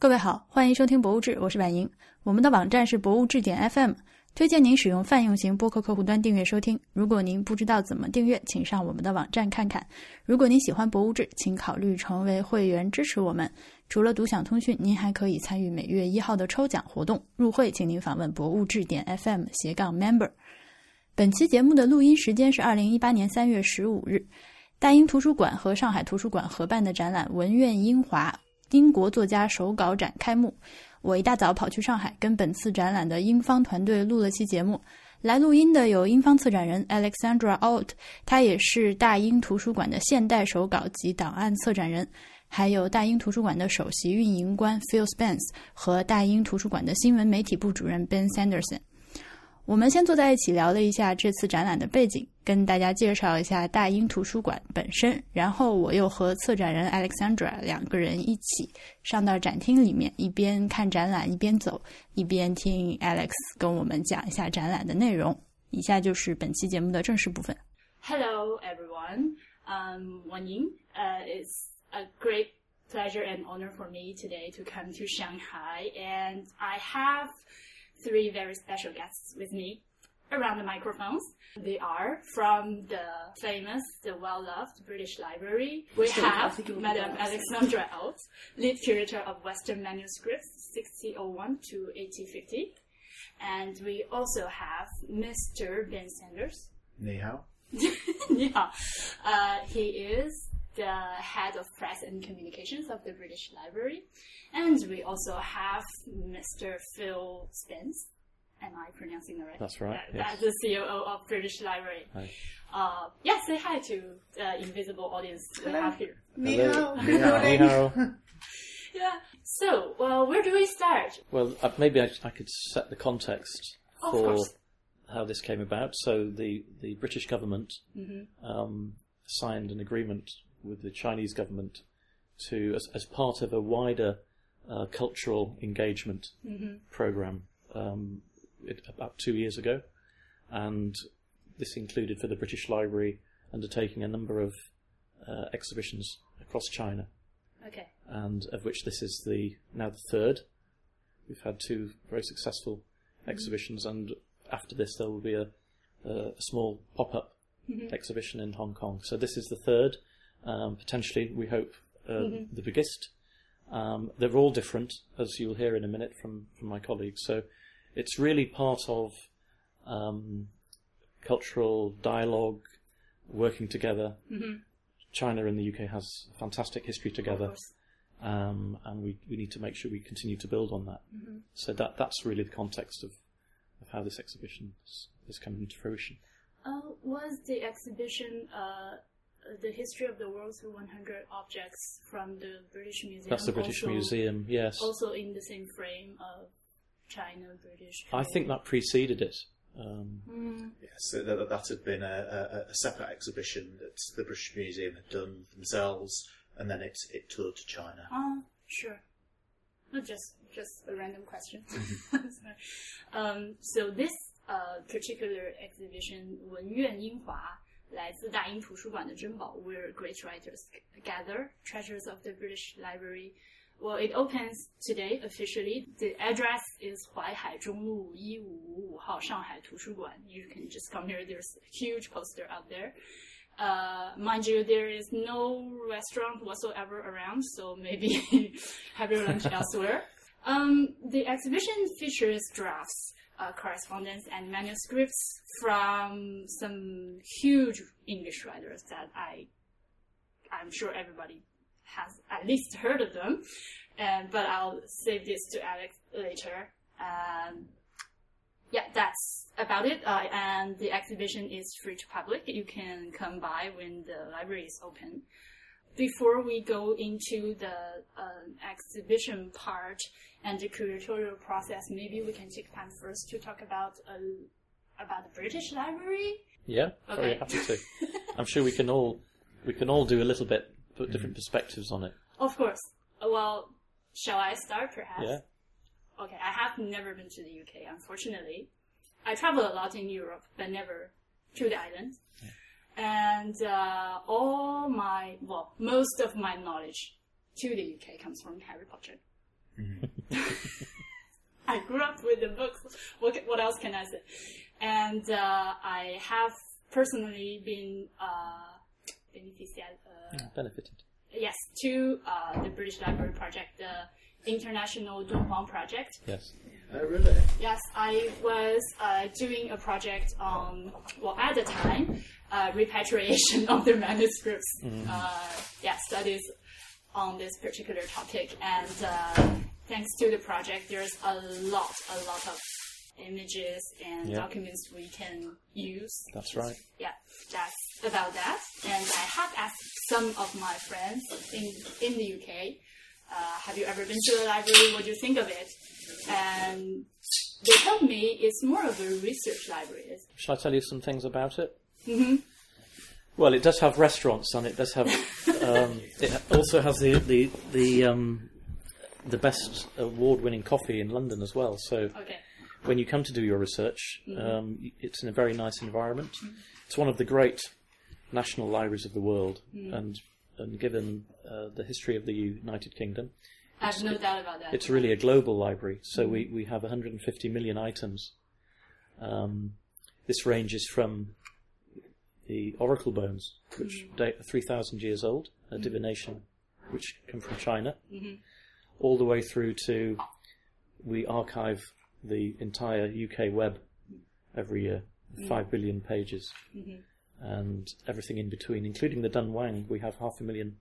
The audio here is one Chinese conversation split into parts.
各位好，欢迎收听博物志，我是婉莹。我们的网站是博物志点 FM，推荐您使用泛用型播客客户端订阅收听。如果您不知道怎么订阅，请上我们的网站看看。如果您喜欢博物志，请考虑成为会员支持我们。除了独享通讯，您还可以参与每月一号的抽奖活动。入会，请您访问博物志点 FM 斜杠 member。本期节目的录音时间是二零一八年三月十五日，大英图书馆和上海图书馆合办的展览《文苑英华》。英国作家手稿展开幕，我一大早跑去上海，跟本次展览的英方团队录了期节目。来录音的有英方策展人 Alexandra Alt，他也是大英图书馆的现代手稿及档案策展人，还有大英图书馆的首席运营官 Phil Spence 和大英图书馆的新闻媒体部主任 Ben Sanderson。我们先坐在一起聊了一下这次展览的背景，跟大家介绍一下大英图书馆本身。然后我又和策展人 Alexandra 两个人一起上到展厅里面，一边看展览一边走，一边听 Alex 跟我们讲一下展览的内容。以下就是本期节目的正式部分。Hello, everyone. Um, Wan Ying. Uh, it's a great pleasure and honor for me today to come to Shanghai, and I have three very special guests with me around the microphones. They are from the famous, the well-loved British Library. We have Madame Alexandra Alt, lead curator of Western manuscripts 6001 to 1850. And we also have Mr. Ben Sanders. Nihao. yeah. Uh, he is the head of press and communications of the British Library. And we also have Mr. Phil Spence. Am I pronouncing it right? That's right, That- yes. That's the COO of British Library. Hi. Uh, yeah, say hi to uh, invisible audience we have here. Hello. Ni hao. Ni hao. Yeah. So, well, where do we start? Well, uh, maybe I, I could set the context for how this came about. So the, the British government Mm-hmm. um, signed an agreement with the Chinese government to, as, as part of a wider uh, cultural engagement Mm-hmm. program, um, it, about two years ago, and this included for the British Library undertaking a number of uh, exhibitions across China. Okay. and of which this is the now the third. We've had two very successful exhibitions, and after this there will be a, a, a small pop-up exhibition in Hong Kong. So this is the third, um, potentially we hope uh, the biggest. Um, they're all different, as you'll hear in a minute from from my colleagues. So it's really part of um, cultural dialogue, working together. China and the UK has a fantastic history together um, and we, we need to make sure we continue to build on that. So that that's really the context of, of how this exhibition is, is coming to fruition. Uh, was the exhibition uh, uh, the history of the world through 100 objects from the British Museum. That's the British also, Museum, yes. Also in the same frame of China, British. I think that preceded it. Um, mm. Yes, yeah, so that, that had been a, a, a, separate exhibition that the British Museum had done themselves, and then it it toured to China. Oh, sure. Not just just a random question. Mm-hmm. um, so this uh, particular exhibition, Wen Yuan Yinghua, 来自大英图书馆的珍宝，where great writers gather treasures of the British Library. Well, it opens today officially. The address is 淮海中路一五五五号上海图书馆. You can just come here. There's a huge poster out there. Uh, mind you, there is no restaurant whatsoever around, so maybe have your lunch elsewhere. Um, the exhibition features drafts, uh, correspondence, and manuscripts from some huge English writers that I, I'm sure everybody has at least heard of them. And but I'll save this to Alex later. Um, yeah, that's about it. Uh, and the exhibition is free to public. You can come by when the library is open. Before we go into the uh, exhibition part and the curatorial process, maybe we can take time first to talk about uh, about the British Library. yeah, very happy to. I'm sure we can all we can all do a little bit, put different perspectives on it. Of course. Uh, Well, shall I start perhaps? Yeah. Okay, I have never been to the UK, unfortunately. I travel a lot in Europe, but never to the island. And uh, all my, well, most of my knowledge to the UK comes from Harry Potter. I grew up with the books. What, what else can I say? And uh, I have personally been uh, beneficial, uh, Benefited. yes, to uh, the British Library Project, the International Dunhuang Project. Yes. Oh, really? Yes, I was uh, doing a project on, well, at the time, uh, repatriation of the manuscripts. Uh, yeah, studies on this particular topic. And uh, thanks to the project, there's a lot, a lot of images and Yeah. documents we can use. That's right. Yeah, that's about that. And I have asked some of my friends in, in the UK, uh, have you ever been to a library? What do you think of it? And they told me it's more of a research library. Shall I tell you some things about it? Mhm. Well, it does have restaurants and it does have. Um, it also has the the the um, the best award-winning coffee in London as well. So Okay. when you come to do your research, um, it's in a very nice environment. It's one of the great national libraries of the world, and and given uh, the history of the United Kingdom, I have no doubt about that. it's really a global library. So we, we have 150 million items. Um, this ranges from the oracle bones, which mm-hmm. date 3,000 years old, a mm-hmm. divination, which come from China, mm-hmm. all the way through to we archive the entire UK web every year, 5 billion pages, and everything in between, including the Dunhuang. We have half a million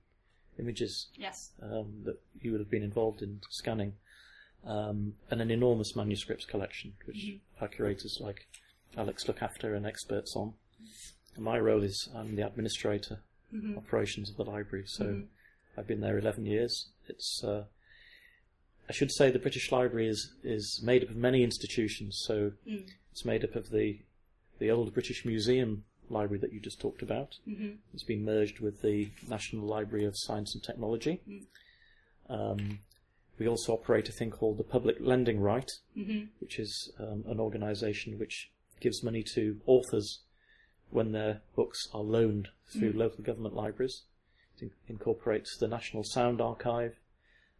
images Yes. um, that you would have been involved in scanning, um, and an enormous manuscripts collection, which our curators like Alex look after and experts on. My role is I'm the administrator, mm-hmm. operations of the library. So mm-hmm. I've been there 11 years. It's uh, I should say the British Library is is made up of many institutions. So mm. it's made up of the the old British Museum library that you just talked about. Mm-hmm. It's been merged with the National Library of Science and Technology. Mm. Um, we also operate a thing called the Public Lending Right, which is um, an organisation which gives money to authors when their books are loaned through mm. local government libraries. It in- incorporates the National Sound Archive,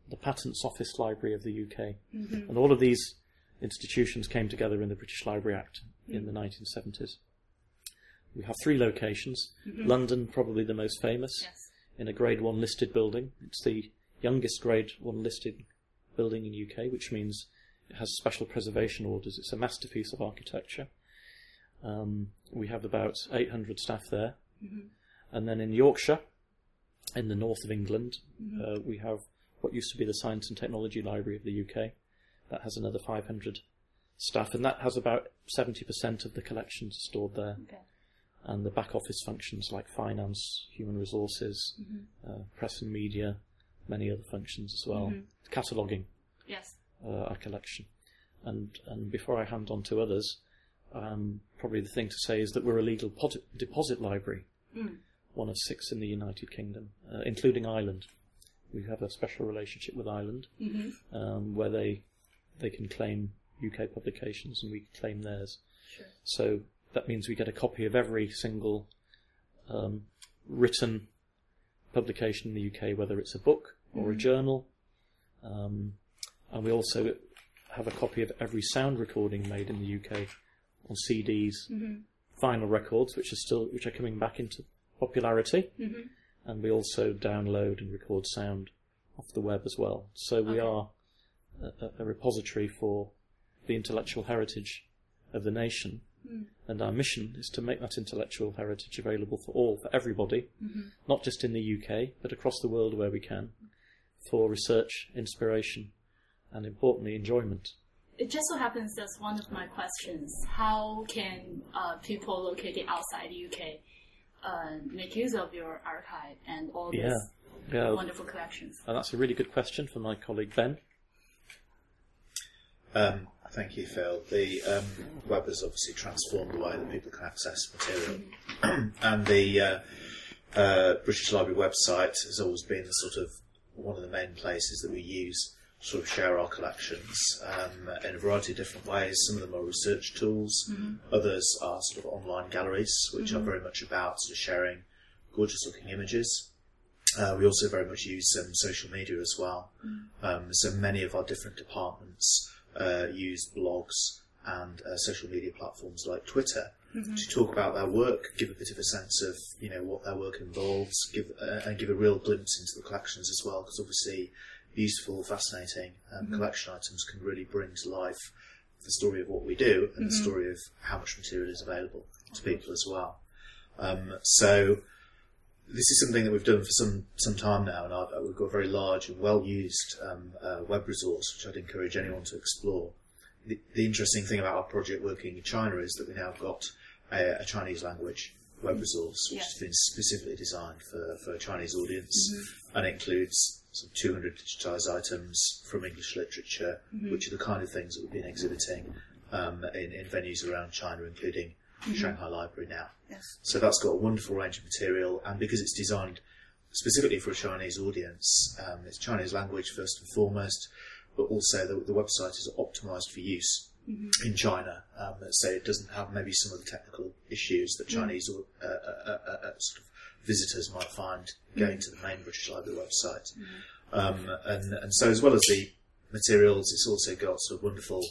the Patents Office Library of the UK, mm-hmm. and all of these institutions came together in the British Library Act in the mm. 1970s. We have three locations. Mm-hmm. London, probably the most famous, Yes. in a Grade 1 listed building. It's the youngest Grade 1 listed building in UK, which means it has special preservation orders. It's a masterpiece of architecture. Um, we have about 800 staff there. And then in Yorkshire, in the north of England, uh, we have what used to be the Science and Technology Library of the UK. That has another 500 staff, and that has about 70% of the collections stored there Okay. and the back office functions like finance, human resources, uh, press and media, many other functions as well. Cataloguing Yes. uh, our collection. And and before I hand on to others, um, probably the thing to say is that we're a legal pot- deposit library, one of six in the United Kingdom, uh, including Ireland. We have a special relationship with Ireland, um, where they they can claim UK publications and we can claim theirs. Sure. So that means we get a copy of every single um, written publication in the UK, whether it's a book or a journal. Um, and we also have a copy of every sound recording made in the UK on CDs, mm-hmm. vinyl records, which are still which are coming back into popularity. Mm-hmm. And we also download and record sound off the web as well. So we Okay. are a, a- a repository for the intellectual heritage of the nation. Mm. And our mission is to make that intellectual heritage available for all, for everybody, mm-hmm. not just in the UK, but across the world where we can, for research, inspiration, and importantly, enjoyment. It just so happens that's one of my questions. How can uh, people located outside the UK uh, make use of your archive and all these Yeah, yeah. wonderful collections? And that's a really good question for my colleague Ben. Um, thank you, Phil. The um, web has obviously transformed the way that people can access material, and the uh, uh, British Library website has always been the sort of one of the main places that we use to sort of share our collections um, in a variety of different ways. Some of them are research tools, others are sort of online galleries, which are very much about sort of sharing gorgeous looking images. Uh, we also very much use um, social media as well. Um, so many of our different departments uh, use blogs and uh, social media platforms like Twitter to talk about their work, give a bit of a sense of you know what their work involves, give uh, and give a real glimpse into the collections as well. Because obviously, beautiful, fascinating um, collection items can really bring to life the story of what we do and the story of how much material is available to people as well. Um, so this is something that we've done for some some time now, and I've, we've got a very large and well used um, uh, web resource, which I'd encourage anyone to explore. The, the interesting thing about our project working in China is that we now got a, a Chinese language web resource, which Yeah. has been specifically designed for, for a Chinese audience, and it includes some 200 digitised items from English literature, which are the kind of things that we've been exhibiting um, in, in venues around China, including Shanghai Library now. Yes. So that's got a wonderful range of material, and because it's designed specifically for a Chinese audience, um, it's Chinese language first and foremost, but also the, the website is optimized for use in China, um, so it doesn't have maybe some of the technical issues that Chinese uh, uh, uh, uh, sort of visitors might find going to the main British Library website. Um, and, and so, as well as the materials, it's also got sort of wonderful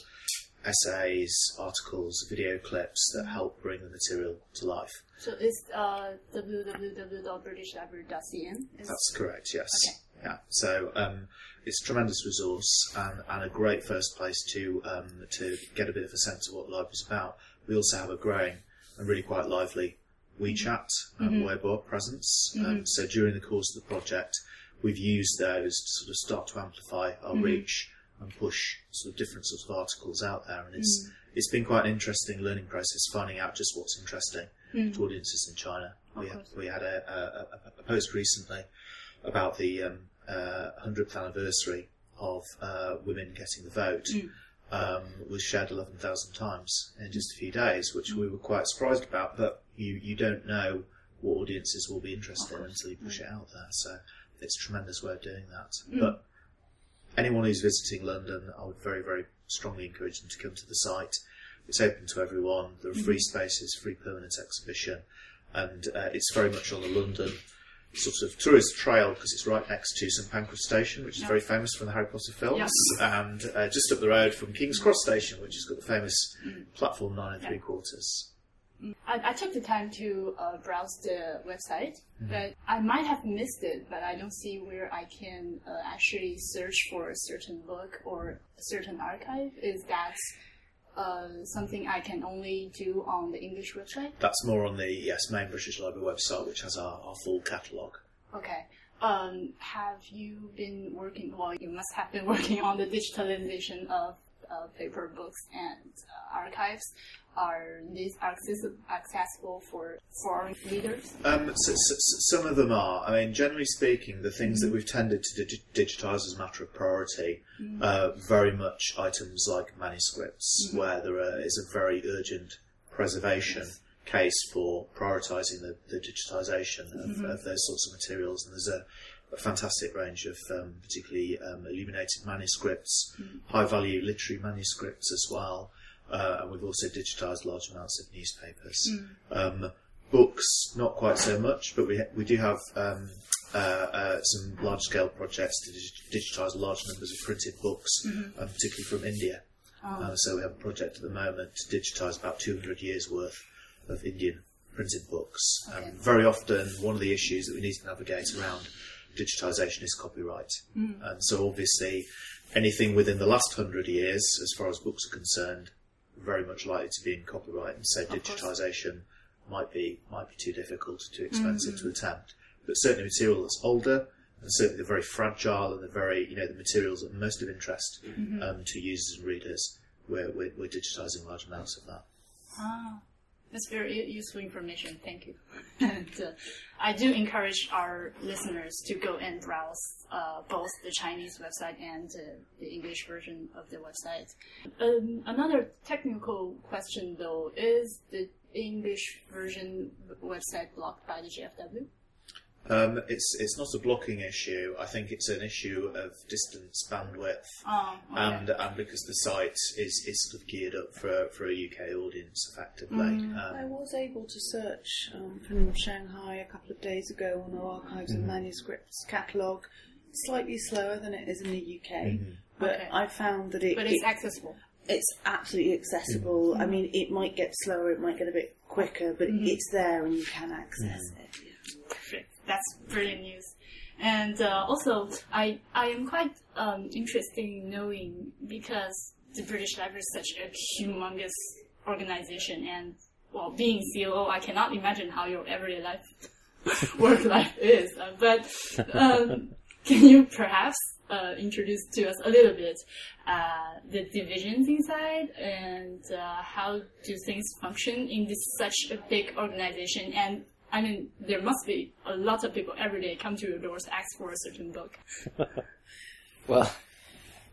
essays, articles, video clips that help bring the material to life. So it's uh, www.britishlibrary.cn. Is- That's correct, yes. Okay. Yeah. So um, it's a tremendous resource and, and a great first place to um, to get a bit of a sense of what the library's about. We also have a growing and really quite lively WeChat um, Weibo presence. Um, so during the course of the project, we've used those to sort of start to amplify our reach and push sort of different sorts of articles out there. And it's it's been quite an interesting learning process, finding out just what's interesting to audiences in China. We, course. we had a, a, a, a post recently about the um, uh, 100th anniversary of uh, women getting the vote um, was shared 11,000 times in just a few days, which we were quite surprised about. But you, you don't know what audiences will be interested in until you push it out there. So it's a tremendous way of doing that. But anyone who's visiting London, I would very, very strongly encourage them to come to the site. It's open to everyone. There are free spaces, free permanent exhibition, and uh, it's very much on the London sort of tourist trail because it's right next to St Pancras Station, which is Yeah. very famous from the Harry Potter films, Yes. and uh, just up the road from King's Cross Station, which has got the famous platform nine and Yeah. three quarters. I, I took the time to uh, browse the website, Mm-hmm. but I might have missed it. But I don't see where I can uh, actually search for a certain book or a certain archive. Is that uh, something I can only do on the English website? That's more on the yes main British Library website, which has our, our full catalogue. Okay. Um, have you been working? Well, you must have been working on the digitalization of uh, paper books and uh, archives. Are these accessi- accessible for foreign readers? Um, so, so, so some of them are. I mean, generally speaking, the things that we've tended to digi- digitise as a matter of priority are very much items like manuscripts, where there are, is a very urgent preservation case for prioritising the, the digitisation of, of those sorts of materials. And there's a, a fantastic range of um, particularly um, illuminated manuscripts, high value literary manuscripts as well. Uh, and we've also digitised large amounts of newspapers. Um, books, not quite so much, but we ha- we do have um, uh, uh, some large scale projects to dig- digitise large numbers of printed books, um, particularly from India. Uh, so we have a project at the moment to digitise about 200 years worth of Indian printed books. Okay. Um, very often, one of the issues that we need to navigate around digitisation is copyright. And so obviously, anything within the last hundred years, as far as books are concerned, very much likely to be in copyright, and so course. digitisation might be might be too difficult, too expensive to attempt. But certainly, material that's older, and certainly the very fragile and the very you know the materials that are most of interest um, to users and readers, we're, we're, we're digitising large amounts of that. Ah, that's very useful information. Thank you. and uh, I do encourage our listeners to go and browse uh, both the Chinese website and uh, the English version of the website. Um, another technical question, though, is the English version website blocked by the GFW? Um, it's it's not a blocking issue. I think it's an issue of distance bandwidth, Oh, okay. and and because the site is, is sort of geared up for for a UK audience effectively. Mm. Um, I was able to search um, from Shanghai a couple of days ago on our archives and manuscripts catalogue. Slightly slower than it is in the UK, but Okay. I found that it, but it's it- accessible. it's absolutely accessible. I mean, it might get slower, it might get a bit quicker, but it's there and you can access it. That's brilliant news. And uh, also, I I am quite um, interested in knowing because the British Library is such a humongous organization, and well, being COO, I cannot imagine how your everyday life, work life is. Uh, but um, can you perhaps uh, introduce to us a little bit uh, the divisions inside and uh, how do things function in this such a big organization? And I mean, there must be a lot of people every day come to your doors ask for a certain book. Well,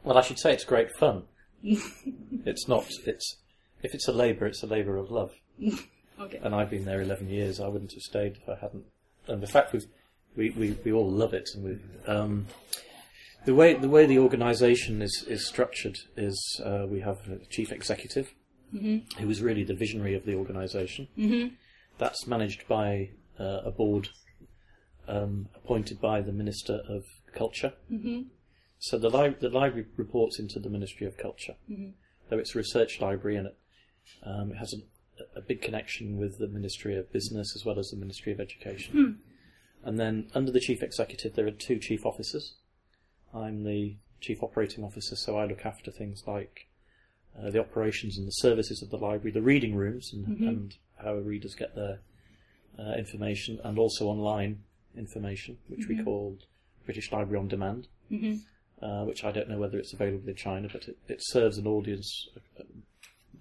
well, I should say it's great fun. it's not. It's if it's a labour, it's a labour of love. Okay. And I've been there eleven years. I wouldn't have stayed if I hadn't. And the fact we've, we we we all love it, and we um, the way the way the organisation is is structured is uh, we have a chief executive who is really the visionary of the organisation. Mm-hmm. That's managed by uh, a board um, appointed by the Minister of Culture. So the, li- the library reports into the Ministry of Culture, though it's a research library and it, um, it has a, a big connection with the Ministry of Business as well as the Ministry of Education. And then under the Chief Executive, there are two Chief Officers. I'm the Chief Operating Officer, so I look after things like uh, the operations and the services of the library, the reading rooms, and, and how readers get their uh, information, and also online information, which we called British Library on Demand uh, which I don't know whether it's available in China, but it, it serves an audience, uh,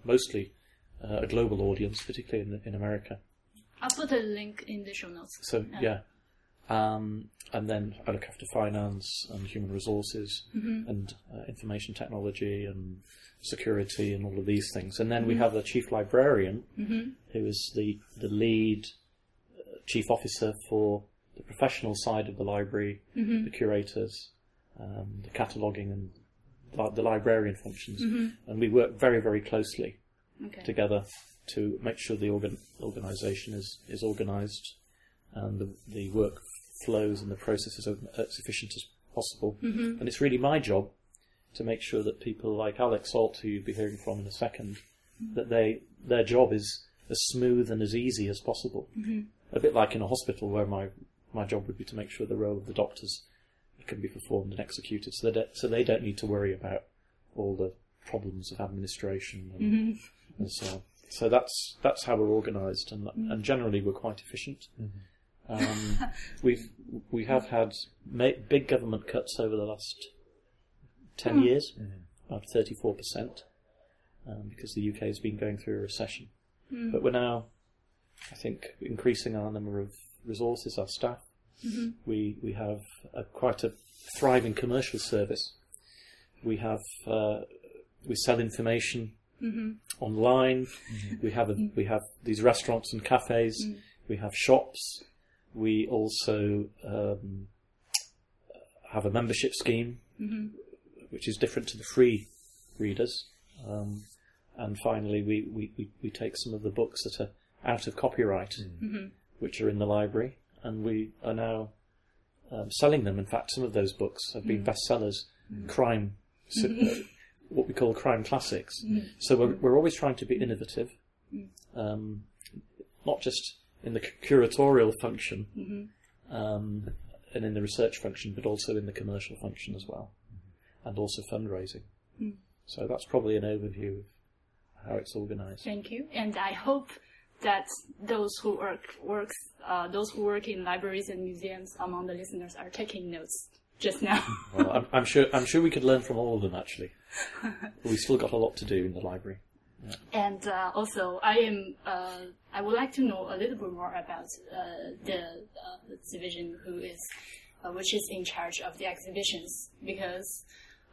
mostly uh, a global audience, particularly in, in America. I'll put a link in the show notes. So yeah, um, and then I look after finance and human resources and uh, information technology and security and all of these things. And then we have the chief librarian who is the the lead uh, chief officer for the professional side of the library, the curators, um, the cataloguing and li- the librarian functions. And we work very very closely Okay. together to make sure the organ- organisation is, is organised and the, the work flows and the processes are as uh, efficient as possible. Mm-hmm. And it's really my job to make sure that people like Alex Salt, who you'll be hearing from in a 2nd mm-hmm. that they their job is as smooth and as easy as possible. Mm-hmm. A bit like in a hospital where my, my job would be to make sure the role of the doctors can be performed and executed so, that, so they don't need to worry about all the problems of administration and, mm-hmm. and so on. So that's that's how we're organised, and mm-hmm. and generally we're quite efficient. Um, we've we have had ma- big government cuts over the last ten hmm. years, mm-hmm. about thirty four percent, um, because the UK has been going through a recession. Hmm. But we're now, I think, increasing our number of resources, our staff. Mm-hmm. We we have a, quite a thriving commercial service. We have uh, we sell information mm-hmm. online. We have a, we have these restaurants and cafes. Mm. We have shops. We also um, have a membership scheme, which is different to the free readers. Um, and finally, we, we, we, we take some of the books that are out of copyright, which are in the library, and we are now um, selling them. In fact, some of those books have been bestsellers, crime, so, uh, what we call crime classics. So we're, we're always trying to be innovative, um, not just in the curatorial function um, and in the research function, but also in the commercial function as well, and also fundraising. So that's probably an overview of how it's organised. Thank you. And I hope that those who work works uh, those who work in libraries and museums among the listeners are taking notes just now. Well, I'm, I'm sure I'm sure we could learn from all of them actually. We've still got a lot to do in the library. And uh, also, I am uh, I would like to know a little bit more about uh, the uh, division who is uh, which is in charge of the exhibitions because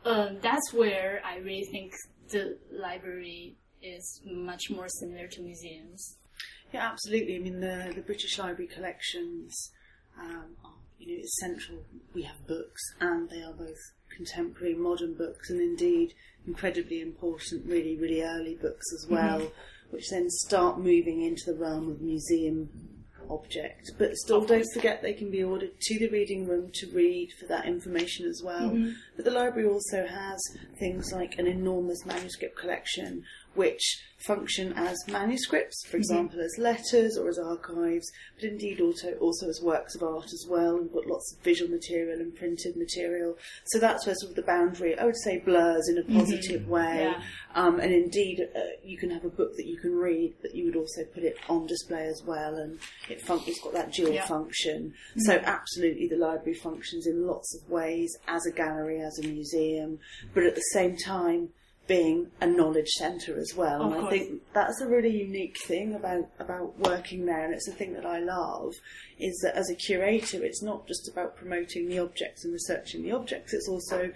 um, that's where I really think the library is much more similar to museums. Yeah, absolutely. I mean, the, the British Library collections um, are you know, essential. We have books, and they are both contemporary, modern books, and indeed incredibly important, really, really early books as mm-hmm. well, which then start moving into the realm of museum object. But still, don't forget they can be ordered to the reading room to read for that information as well. Mm-hmm. But the library also has things like an enormous manuscript collection, which function as manuscripts, for example, as letters or as archives, but indeed also, also as works of art as well. We've got lots of visual material and printed material. So that's where sort of the boundary, I would say, blurs in a positive way. Yeah. Um, and indeed, uh, you can have a book that you can read, but you would also put it on display as well, and it fun- it's got that dual Yeah. function. So absolutely, the library functions in lots of ways as a gallery, as a museum, but at the same time being a knowledge centre as well. Of and I think that's a really unique thing about about working there, and it's the thing that I love is that as a curator, it's not just about promoting the objects and researching the objects; it's also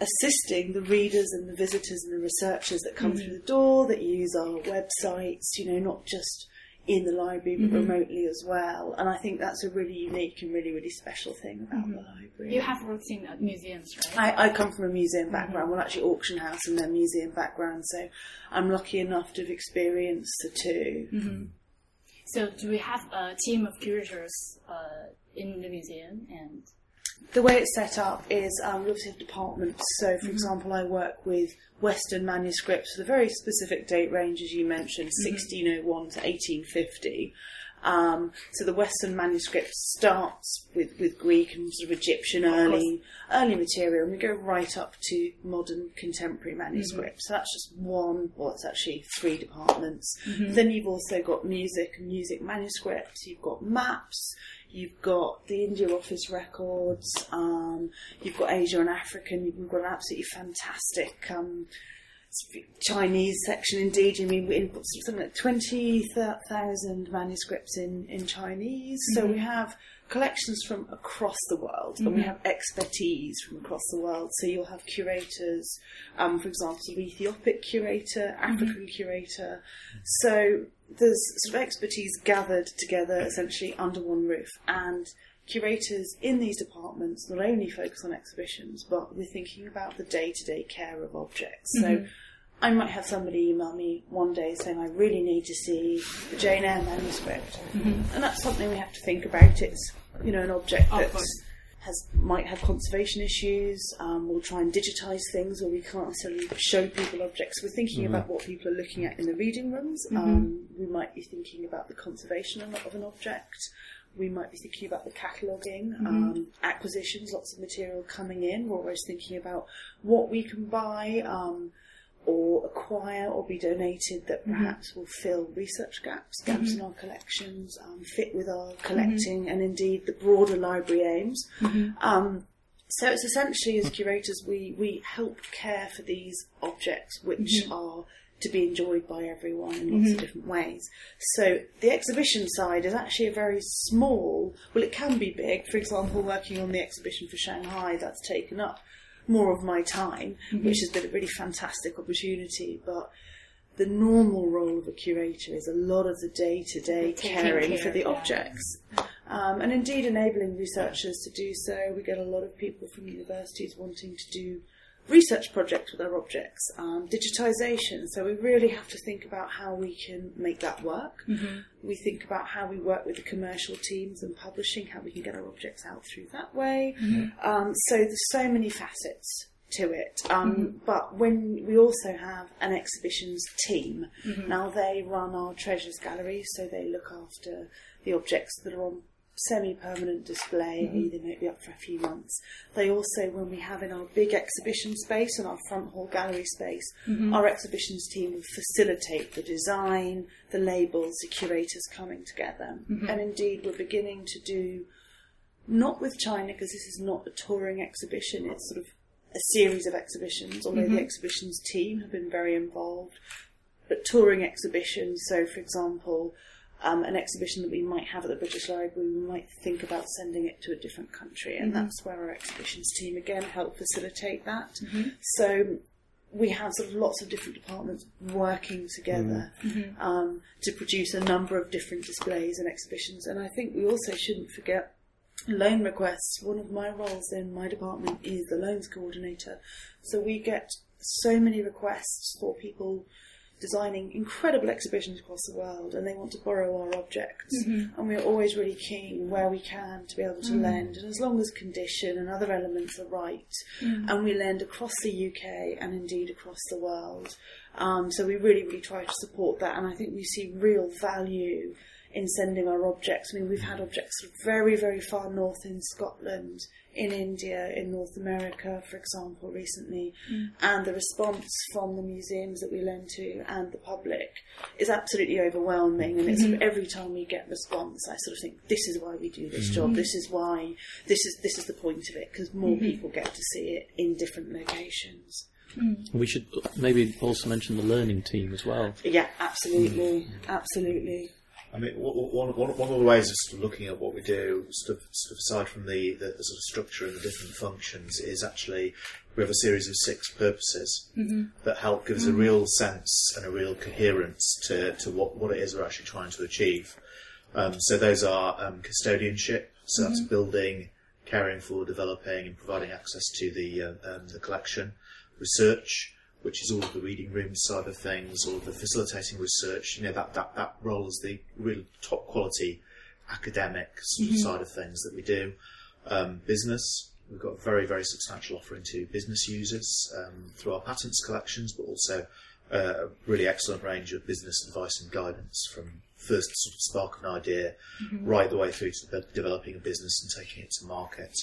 assisting the readers and the visitors and the researchers that come through mm-hmm. the door that use our websites, you know, not just in the library but remotely as well. And I think that's a really unique and really, really special thing about the library. You have worked in uh, museums, right? I, I come from a museum background, well, actually, auction house and then museum background, so I'm lucky enough to have experienced the 2 So, do we have a team of curators uh, in the museum? And The way it's set up is um, have departments. So, for example, I work with Western manuscripts with a very specific date range, as you mentioned, 1601 to 1850. Um, so the Western manuscript starts with, with Greek and sort of Egyptian early early material, and we go right up to modern contemporary manuscripts. So that's just one, well, it's actually three departments. Then you've also got music and music manuscripts. You've got maps. You've got the India Office records. Um, you've got Asia and Africa. And You've got an absolutely fantastic um, Chinese section. Indeed, I mean, we've got something like twenty thousand manuscripts in in Chinese. So we have collections from across the world, and we have expertise from across the world. So you'll have curators, um, for example, an Ethiopic curator, African curator. So there's sort of expertise gathered together essentially under one roof, and curators in these departments not only focus on exhibitions, but we're thinking about the day-to-day care of objects. So. Mm-hmm. I might have somebody email me one day saying I really need to see the Jane Eyre manuscript, mm-hmm. and that's something we have to think about. It's you know an object Of that course. Has might have conservation issues. Um, we'll try and digitise things, or we can't necessarily show people objects. We're thinking about what people are looking at in the reading rooms. Um, we might be thinking about the conservation of an object. We might be thinking about the cataloguing, um, acquisitions, lots of material coming in. We're always thinking about what we can buy. Or acquire or be donated that mm-hmm. perhaps will fill research gaps, gaps mm-hmm. in our collections, um, fit with our mm-hmm. collecting and indeed the broader library aims. Um, so it's essentially as curators we, we help care for these objects which are to be enjoyed by everyone in lots of different ways. So the exhibition side is actually a very small, well it can be big, for example working on the exhibition for Shanghai that's taken up more of my time, which has been a really fantastic opportunity. But the normal role of a curator is a lot of the day to day caring care, for the yeah. objects. Um, and indeed enabling researchers to do so. We get a lot of people from universities wanting to do research projects with our objects, um, digitisation. So we really have to think about how we can make that work. We think about how we work with the commercial teams and publishing, how we can get our objects out through that way. Um, so there's so many facets to it. Um, But when we also have an exhibitions team, now they run our treasures gallery, so they look after the objects that are on semi-permanent display, they might be up for a few months. They also, when we have in our big exhibition space and our front hall gallery space, mm-hmm. our exhibitions team will facilitate the design, the labels, the curators coming together. Mm-hmm. And indeed, we're beginning to do not with China because this is not a touring exhibition. It's sort of a series of exhibitions, although the mm-hmm. exhibitions team have been very involved. But touring exhibitions, so for example, um, an exhibition that we might have at the British Library, we might think about sending it to a different country, and that's where our exhibitions team again help facilitate that. So we have sort of lots of different departments working together um, to produce a number of different displays and exhibitions. And I think we also shouldn't forget loan requests, one of my roles in my department is the loans coordinator. So we get so many requests for people designing incredible exhibitions across the world and they want to borrow our objects. Mm-hmm. And we're always really keen where we can to be able to mm. lend. And as long as condition and other elements are right mm. and we lend across the UK and indeed across the world. Um, so we really really try to support that and I think we see real value in sending our objects. I mean, we've had objects very, very far north in Scotland, in India, in North America, for example, recently, mm. and the response from the museums that we lend to and the public is absolutely overwhelming. And it's sort of every time we get response, I sort of think, this is why we do this mm-hmm. job. This is why this is this is the point of it because more mm-hmm. people get to see it in different locations. Mm. We should uh, maybe also mention the learning team as well. Yeah, absolutely, mm. absolutely. I mean, one, one, one of the ways of sort of looking at what we do, sort of, sort of aside from the, the, the sort of structure and the different functions, is actually we have a series of six purposes that help give us a real sense and a real coherence to, to what, what it is we're actually trying to achieve. Um, so those are um, custodianship, so that's building, caring for, developing, and providing access to the uh, um, the collection. Research, which is all of the reading room side of things, all the facilitating research. You know that that, that role is the real top quality academic sort of side of things that we do. Um, business. We've got a very, very substantial offering to business users um, through our patents collections, but also uh, a really excellent range of business advice and guidance from first sort of spark of an idea right the way through to de- developing a business and taking it to market.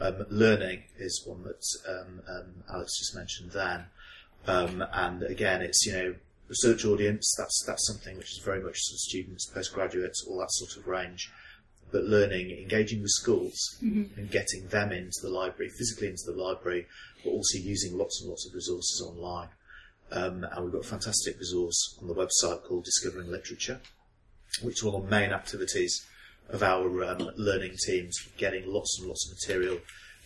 Um, learning is one that um, um, Alex just mentioned then. Um, and again, it's you know research audience. That's that's something which is very much sort of students, postgraduates, all that sort of range. But learning, engaging with schools, and getting them into the library, physically into the library, but also using lots and lots of resources online. Um, and we've got a fantastic resource on the website called Discovering Literature, which is one of the main activities of our um, learning teams, getting lots and lots of material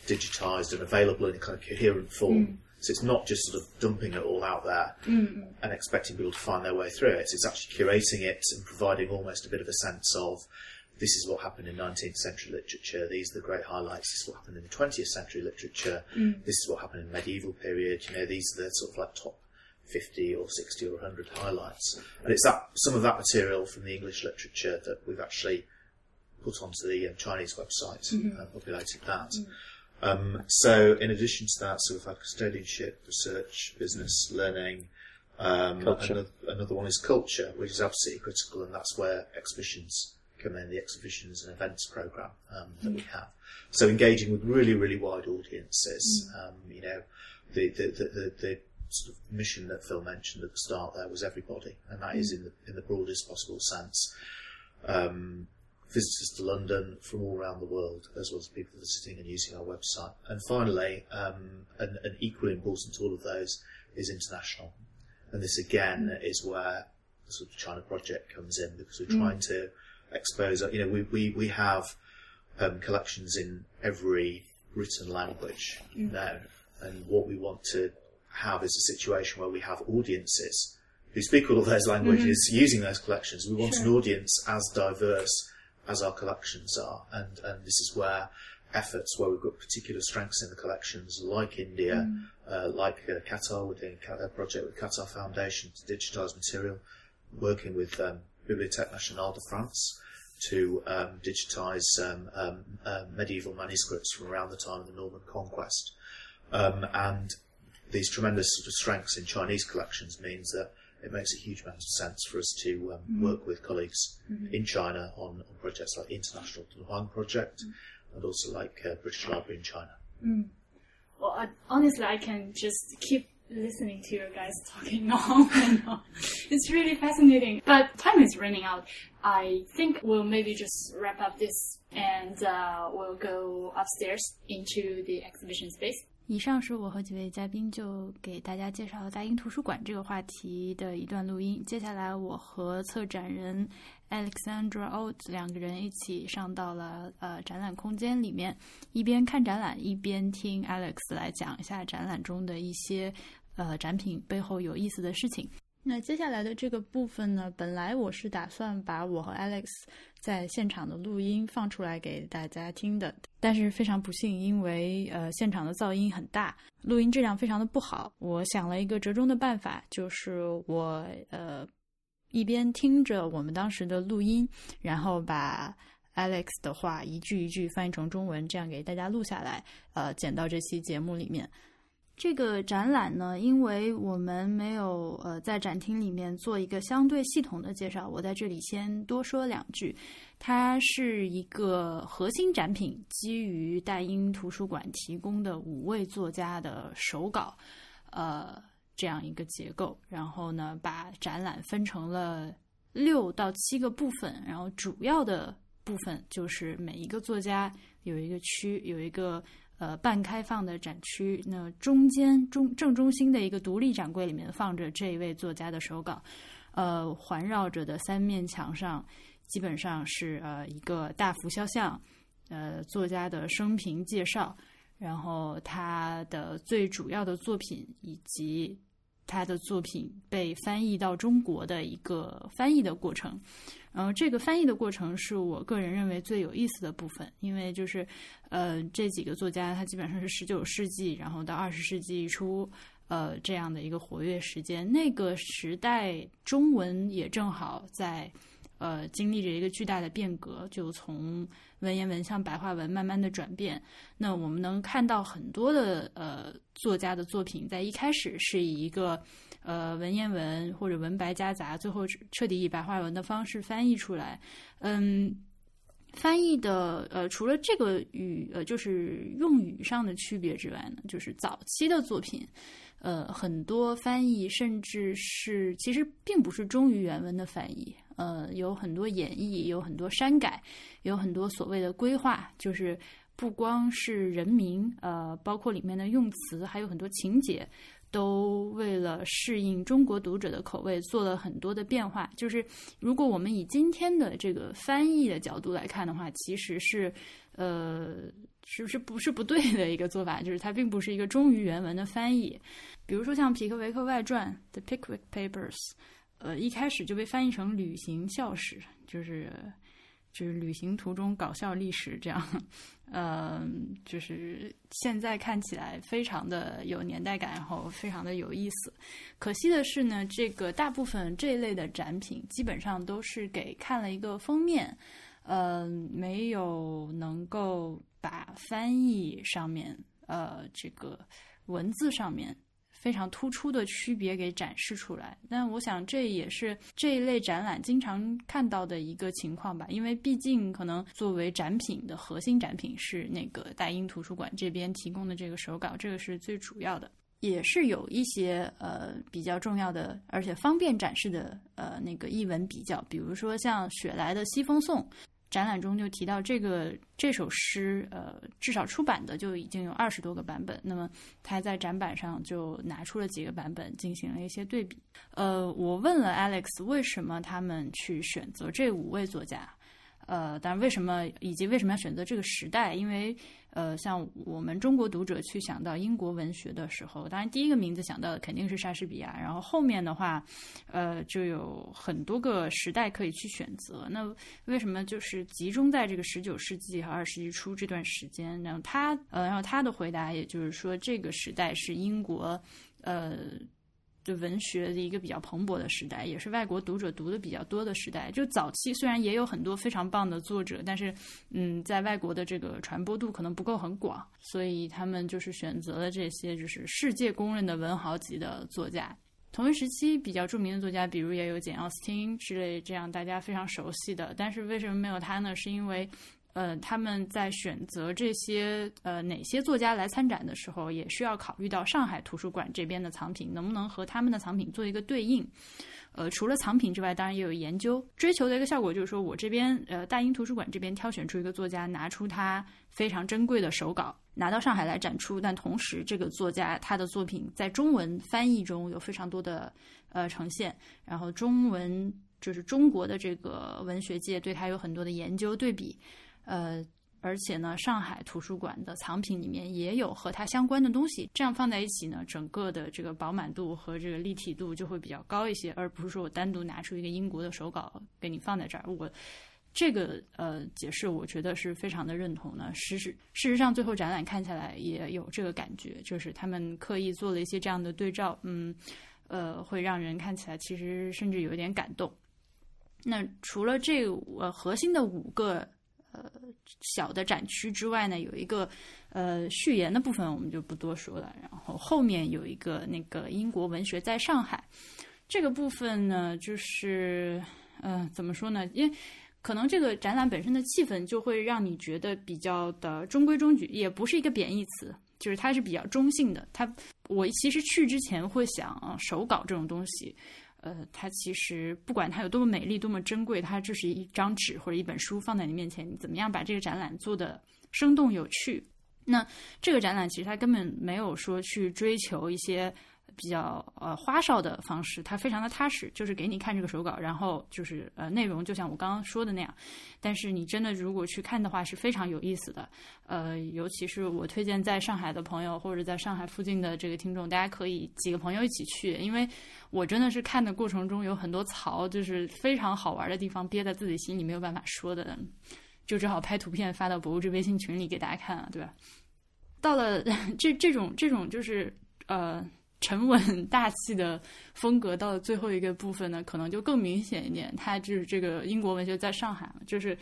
digitised and available in a kind of coherent form. Mm. So it's not just sort of dumping it all out there mm-hmm. and expecting people to find their way through it. It's actually curating it and providing almost a bit of a sense of this is what happened in 19th century literature. These are the great highlights. This is what happened in 20th century literature. Mm. This is what happened in the medieval period. You know, these are the sort of like top 50 or 60 or 100 highlights. And it's that some of that material from the English literature that we've actually put onto the um, Chinese website mm-hmm. and populated that. Mm-hmm. Um, so, in addition to that, so we've had custodianship, research, business, learning. Um. Another, another one is culture, which is absolutely critical, and that's where exhibitions come in, the exhibitions and events program um, that we have. So, engaging with really, really wide audiences. Um, you know, the the, the, the, the sort of mission that Phil mentioned at the start there was everybody, and that is in the in the broadest possible sense. Um, visitors to London from all around the world, as well as people visiting and using our website. And finally, um, and, and equally important to all of those, is international. And this again is where the sort of China project comes in because we're trying to expose. You know, we we we have um, collections in every written language now, and what we want to have is a situation where we have audiences who speak all of those languages using those collections. We want an audience as diverse as our collections are, and and this is where efforts where we've got particular strengths in the collections, like India, uh, like uh, Qatar, we're doing a project with Qatar Foundation to digitise material, working with um, Bibliothèque Nationale de France to um, digitise um, um, uh, medieval manuscripts from around the time of the Norman conquest, um, and these tremendous sort of strengths in Chinese collections means that it makes a huge amount of sense for us to um, work with colleagues in China on, on projects like the International Dunhuang Project and also like uh, British Library in China. Well, I, honestly, I can just keep listening to you guys talking on and on. It's really fascinating. But time is running out. I think we'll maybe just wrap up this and uh, we'll go upstairs into the exhibition space. 以上是我和几位嘉宾就给大家介绍大英图书馆这个话题的一段录音。接下来，我和策展人 Alexandra Oates 两个人一起上到了呃展览空间里面，一边看展览，一边听 Alex 来讲一下展览中的一些呃展品背后有意思的事情。那接下来的这个部分呢，本来我是打算把我和 Alex 在现场的录音放出来给大家听的，但是非常不幸，因为呃现场的噪音很大，录音质量非常的不好。我想了一个折中的办法，就是我呃一边听着我们当时的录音，然后把 Alex 的话一句一句翻译成中文，这样给大家录下来，呃剪到这期节目里面。这个展览呢，因为我们没有呃在展厅里面做一个相对系统的介绍，我在这里先多说两句。它是一个核心展品，基于大英图书馆提供的五位作家的手稿，呃，这样一个结构。然后呢，把展览分成了六到七个部分，然后主要的部分就是每一个作家有一个区，有一个。呃，半开放的展区，那中间中正中心的一个独立展柜里面放着这一位作家的手稿，呃，环绕着的三面墙上基本上是呃一个大幅肖像，呃，作家的生平介绍，然后他的最主要的作品以及他的作品被翻译到中国的一个翻译的过程。然后这个翻译的过程是我个人认为最有意思的部分，因为就是，呃，这几个作家他基本上是十九世纪，然后到二十世纪初，呃，这样的一个活跃时间。那个时代中文也正好在，呃，经历着一个巨大的变革，就从文言文向白话文慢慢的转变。那我们能看到很多的呃作家的作品，在一开始是以一个。呃，文言文或者文白夹杂，最后彻底以白话文的方式翻译出来。嗯，翻译的呃，除了这个语呃，就是用语上的区别之外呢，就是早期的作品，呃，很多翻译甚至是其实并不是忠于原文的翻译，呃，有很多演绎，有很多删改，有很多所谓的规划，就是不光是人名，呃，包括里面的用词，还有很多情节。都为了适应中国读者的口味做了很多的变化。就是如果我们以今天的这个翻译的角度来看的话，其实是，呃，是不是不是不对的一个做法？就是它并不是一个忠于原文的翻译。比如说像皮克维克外传《The Pickwick Papers》，呃，一开始就被翻译成旅行笑史，就是。就是旅行途中搞笑历史这样，嗯，就是现在看起来非常的有年代感，然后非常的有意思。可惜的是呢，这个大部分这一类的展品基本上都是给看了一个封面，嗯，没有能够把翻译上面，呃，这个文字上面。非常突出的区别给展示出来，但我想这也是这一类展览经常看到的一个情况吧。因为毕竟可能作为展品的核心展品是那个大英图书馆这边提供的这个手稿，这个是最主要的，也是有一些呃比较重要的，而且方便展示的呃那个译文比较，比如说像雪莱的《西风颂》。展览中就提到这个这首诗，呃，至少出版的就已经有二十多个版本。那么他在展板上就拿出了几个版本进行了一些对比。呃，我问了 Alex 为什么他们去选择这五位作家。呃，当然为什么以及为什么要选择这个时代？因为，呃，像我们中国读者去想到英国文学的时候，当然第一个名字想到的肯定是莎士比亚，然后后面的话，呃，就有很多个时代可以去选择。那为什么就是集中在这个十九世纪和二十世纪初这段时间？然后他，呃，然后他的回答也就是说，这个时代是英国，呃。就文学的一个比较蓬勃的时代，也是外国读者读的比较多的时代。就早期虽然也有很多非常棒的作者，但是，嗯，在外国的这个传播度可能不够很广，所以他们就是选择了这些就是世界公认的文豪级的作家。同一时期比较著名的作家，比如也有简·奥斯汀之类这样大家非常熟悉的，但是为什么没有他呢？是因为。呃，他们在选择这些呃哪些作家来参展的时候，也需要考虑到上海图书馆这边的藏品能不能和他们的藏品做一个对应。呃，除了藏品之外，当然也有研究追求的一个效果，就是说我这边呃大英图书馆这边挑选出一个作家，拿出他非常珍贵的手稿，拿到上海来展出。但同时，这个作家他的作品在中文翻译中有非常多的呃呈现，然后中文就是中国的这个文学界对他有很多的研究对比。呃，而且呢，上海图书馆的藏品里面也有和它相关的东西，这样放在一起呢，整个的这个饱满度和这个立体度就会比较高一些，而不是说我单独拿出一个英国的手稿给你放在这儿，我这个呃解释，我觉得是非常的认同的。事实事实上，最后展览看起来也有这个感觉，就是他们刻意做了一些这样的对照，嗯，呃，会让人看起来其实甚至有一点感动。那除了这呃核心的五个呃小的展区之外呢，有一个呃序言的部分，我们就不多说了。然后后面有一个那个英国文学在上海这个部分呢，就是呃怎么说呢？因为可能这个展览本身的气氛就会让你觉得比较的中规中矩，也不是一个贬义词，就是它是比较中性的。它我其实去之前会想，手稿这种东西。呃，它其实不管它有多么美丽、多么珍贵，它就是一张纸或者一本书放在你面前，你怎么样把这个展览做的生动有趣？那这个展览其实它根本没有说去追求一些。比较呃花哨的方式，它非常的踏实，就是给你看这个手稿，然后就是呃内容就像我刚刚说的那样。但是你真的如果去看的话，是非常有意思的。呃，尤其是我推荐在上海的朋友或者在上海附近的这个听众，大家可以几个朋友一起去，因为我真的是看的过程中有很多槽，就是非常好玩的地方憋在自己心里没有办法说的，就只好拍图片发到博物志微信群里给大家看了，对吧？到了 这这种这种就是呃。沉稳 大气的风格到了最后一个部分呢，可能就更明显一点。它就是这个英国文学在上海就是，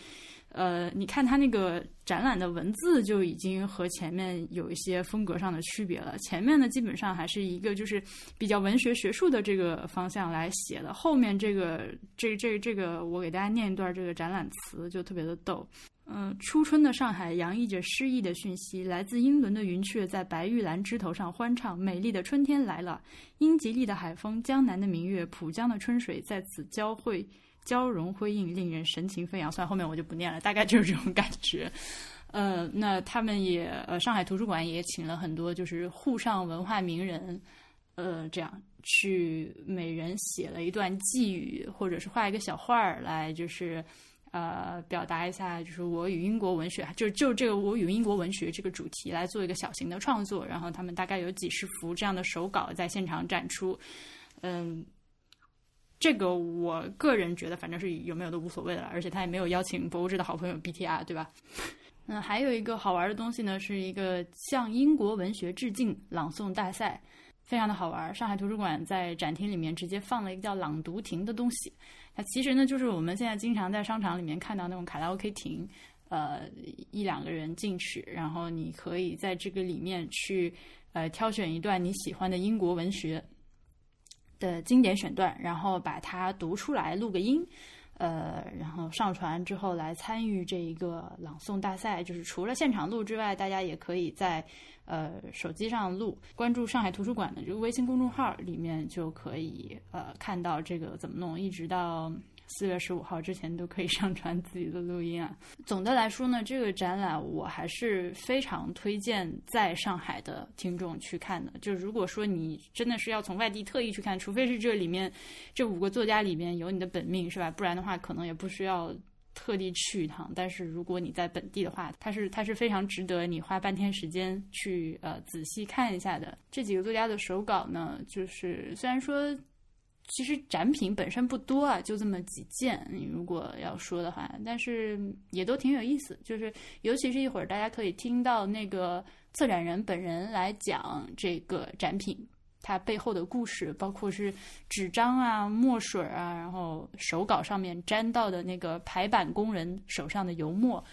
呃，你看它那个展览的文字就已经和前面有一些风格上的区别了。前面呢，基本上还是一个就是比较文学学术的这个方向来写的。后面这个这这这个，我给大家念一段这个展览词，就特别的逗。嗯，初春的上海洋溢着诗意的讯息，来自英伦的云雀在白玉兰枝头上欢唱。美丽的春天来了，英吉利的海风，江南的明月，浦江的春水在此交汇、交融、辉映，令人神情飞扬。算后面我就不念了，大概就是这种感觉。呃，那他们也呃，上海图书馆也请了很多就是沪上文化名人，呃，这样去每人写了一段寄语，或者是画一个小画儿来，就是。呃，表达一下，就是我与英国文学，就就这个我与英国文学这个主题来做一个小型的创作，然后他们大概有几十幅这样的手稿在现场展出。嗯，这个我个人觉得，反正是有没有都无所谓了，而且他也没有邀请博物志的好朋友 BTR，对吧？嗯，还有一个好玩的东西呢，是一个向英国文学致敬朗诵大赛。非常的好玩，上海图书馆在展厅里面直接放了一个叫“朗读亭”的东西。其实呢，就是我们现在经常在商场里面看到那种卡拉 OK 亭，呃，一两个人进去，然后你可以在这个里面去呃挑选一段你喜欢的英国文学的经典选段，然后把它读出来，录个音。呃，然后上传之后来参与这一个朗诵大赛，就是除了现场录之外，大家也可以在呃手机上录。关注上海图书馆的这个微信公众号里面就可以呃看到这个怎么弄，一直到。四月十五号之前都可以 上传自己的录音啊。总的来说呢，这个展览我还是非常推荐在上海的听众去看的。就如果说你真的是要从外地特意去看，除非是这里面这五个作家里面有你的本命是吧？不然的话，可能也不需要特地去一趟。但是如果你在本地的话，它是它是非常值得你花半天时间去呃仔细看一下的。这几个作家的手稿呢，就是虽然说。其实展品本身不多啊，就这么几件。你如果要说的话，但是也都挺有意思。就是尤其是一会儿大家可以听到那个策展人本人来讲这个展品，它背后的故事，包括是纸张啊、墨水啊，然后手稿上面沾到的那个排版工人手上的油墨，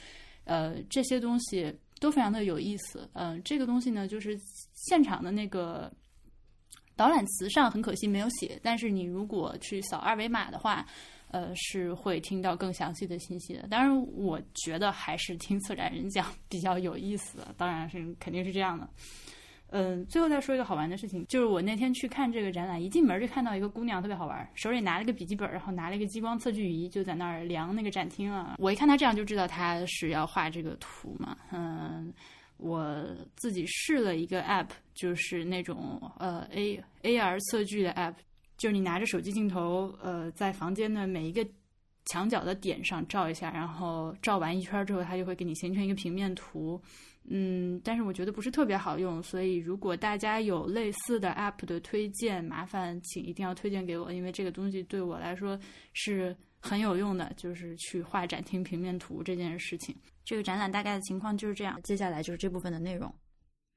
呃，这些东西都非常的有意思。嗯，这个东西呢，就是现场的那个。导览词上很可惜没有写，但是你如果去扫二维码的话，呃，是会听到更详细的信息的。当然，我觉得还是听策展人讲比较有意思。当然是肯定是这样的。嗯，最后再说一个好玩的事情，就是我那天去看这个展览，一进门就看到一个姑娘特别好玩，手里拿了个笔记本，然后拿了一个激光测距仪，就在那儿量那个展厅啊。我一看她这样就知道她是要画这个图嘛，嗯。我自己试了一个 app，就是那种呃 A A R 测距的 app，就是你拿着手机镜头，呃，在房间的每一个墙角的点上照一下，然后照完一圈之后，它就会给你形成一个平面图。嗯，但是我觉得不是特别好用，所以如果大家有类似的 app 的推荐，麻烦请一定要推荐给我，因为这个东西对我来说是很有用的，就是去画展厅平面图这件事情。这个展览大概的情况就是这样。接下来就是这部分的内容。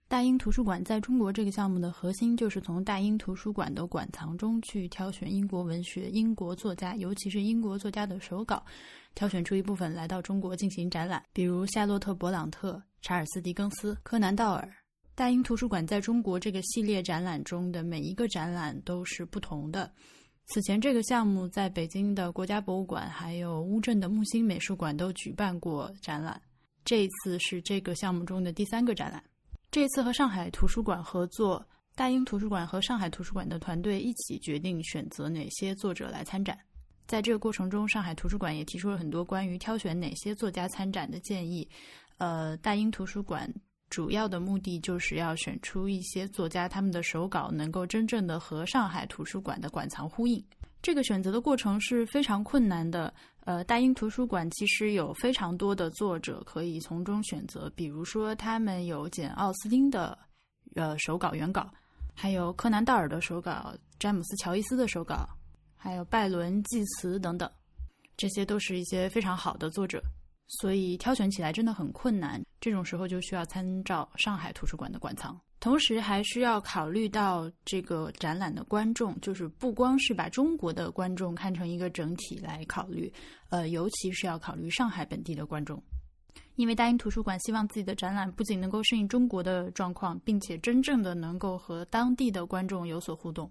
大英图书馆在中国这个项目的核心就是从大英图书馆的馆藏中去挑选英国文学、英国作家，尤其是英国作家的手稿，挑选出一部分来到中国进行展览，比如夏洛特·勃朗特、查尔斯·狄更斯、柯南·道尔。大英图书馆在中国这个系列展览中的每一个展览都是不同的。此前，这个项目在北京的国家博物馆还有乌镇的木心美术馆都举办过展览，这一次是这个项目中的第三个展览。这次和上海图书馆合作，大英图书馆和上海图书馆的团队一起决定选择哪些作者来参展。在这个过程中，上海图书馆也提出了很多关于挑选哪些作家参展的建议。呃，大英图书馆主要的目的就是要选出一些作家，他们的手稿能够真正的和上海图书馆的馆藏呼应。这个选择的过程是非常困难的。呃，大英图书馆其实有非常多的作者可以从中选择，比如说他们有简·奥斯汀的呃手稿原稿，还有柯南·道尔的手稿，詹姆斯·乔伊斯的手稿，还有拜伦·济慈等等，这些都是一些非常好的作者，所以挑选起来真的很困难。这种时候就需要参照上海图书馆的馆藏。同时还需要考虑到这个展览的观众，就是不光是把中国的观众看成一个整体来考虑，呃，尤其是要考虑上海本地的观众，因为大英图书馆希望自己的展览不仅能够适应中国的状况，并且真正的能够和当地的观众有所互动。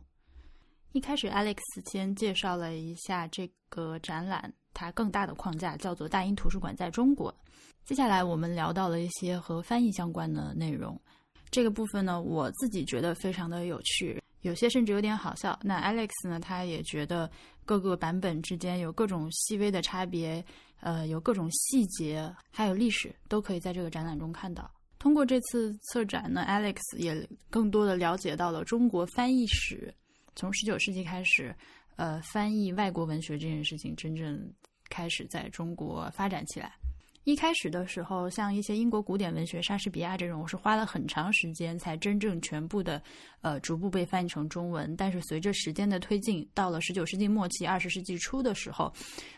一开始，Alex 先介绍了一下这个展览，它更大的框架叫做大英图书馆在中国。接下来，我们聊到了一些和翻译相关的内容。这个部分呢，我自己觉得非常的有趣，有些甚至有点好笑。那 Alex 呢，他也觉得各个版本之间有各种细微的差别，呃，有各种细节，还有历史，都可以在这个展览中看到。通过这次策展呢，Alex 也更多的了解到了中国翻译史，从十九世纪开始，呃，翻译外国文学这件事情真正开始在中国发展起来。一开始的时候，像一些英国古典文学，莎士比亚这种，我是花了很长时间才真正全部的，呃，逐步被翻译成中文。但是随着时间的推进，到了十九世纪末期、二十世纪初的时候，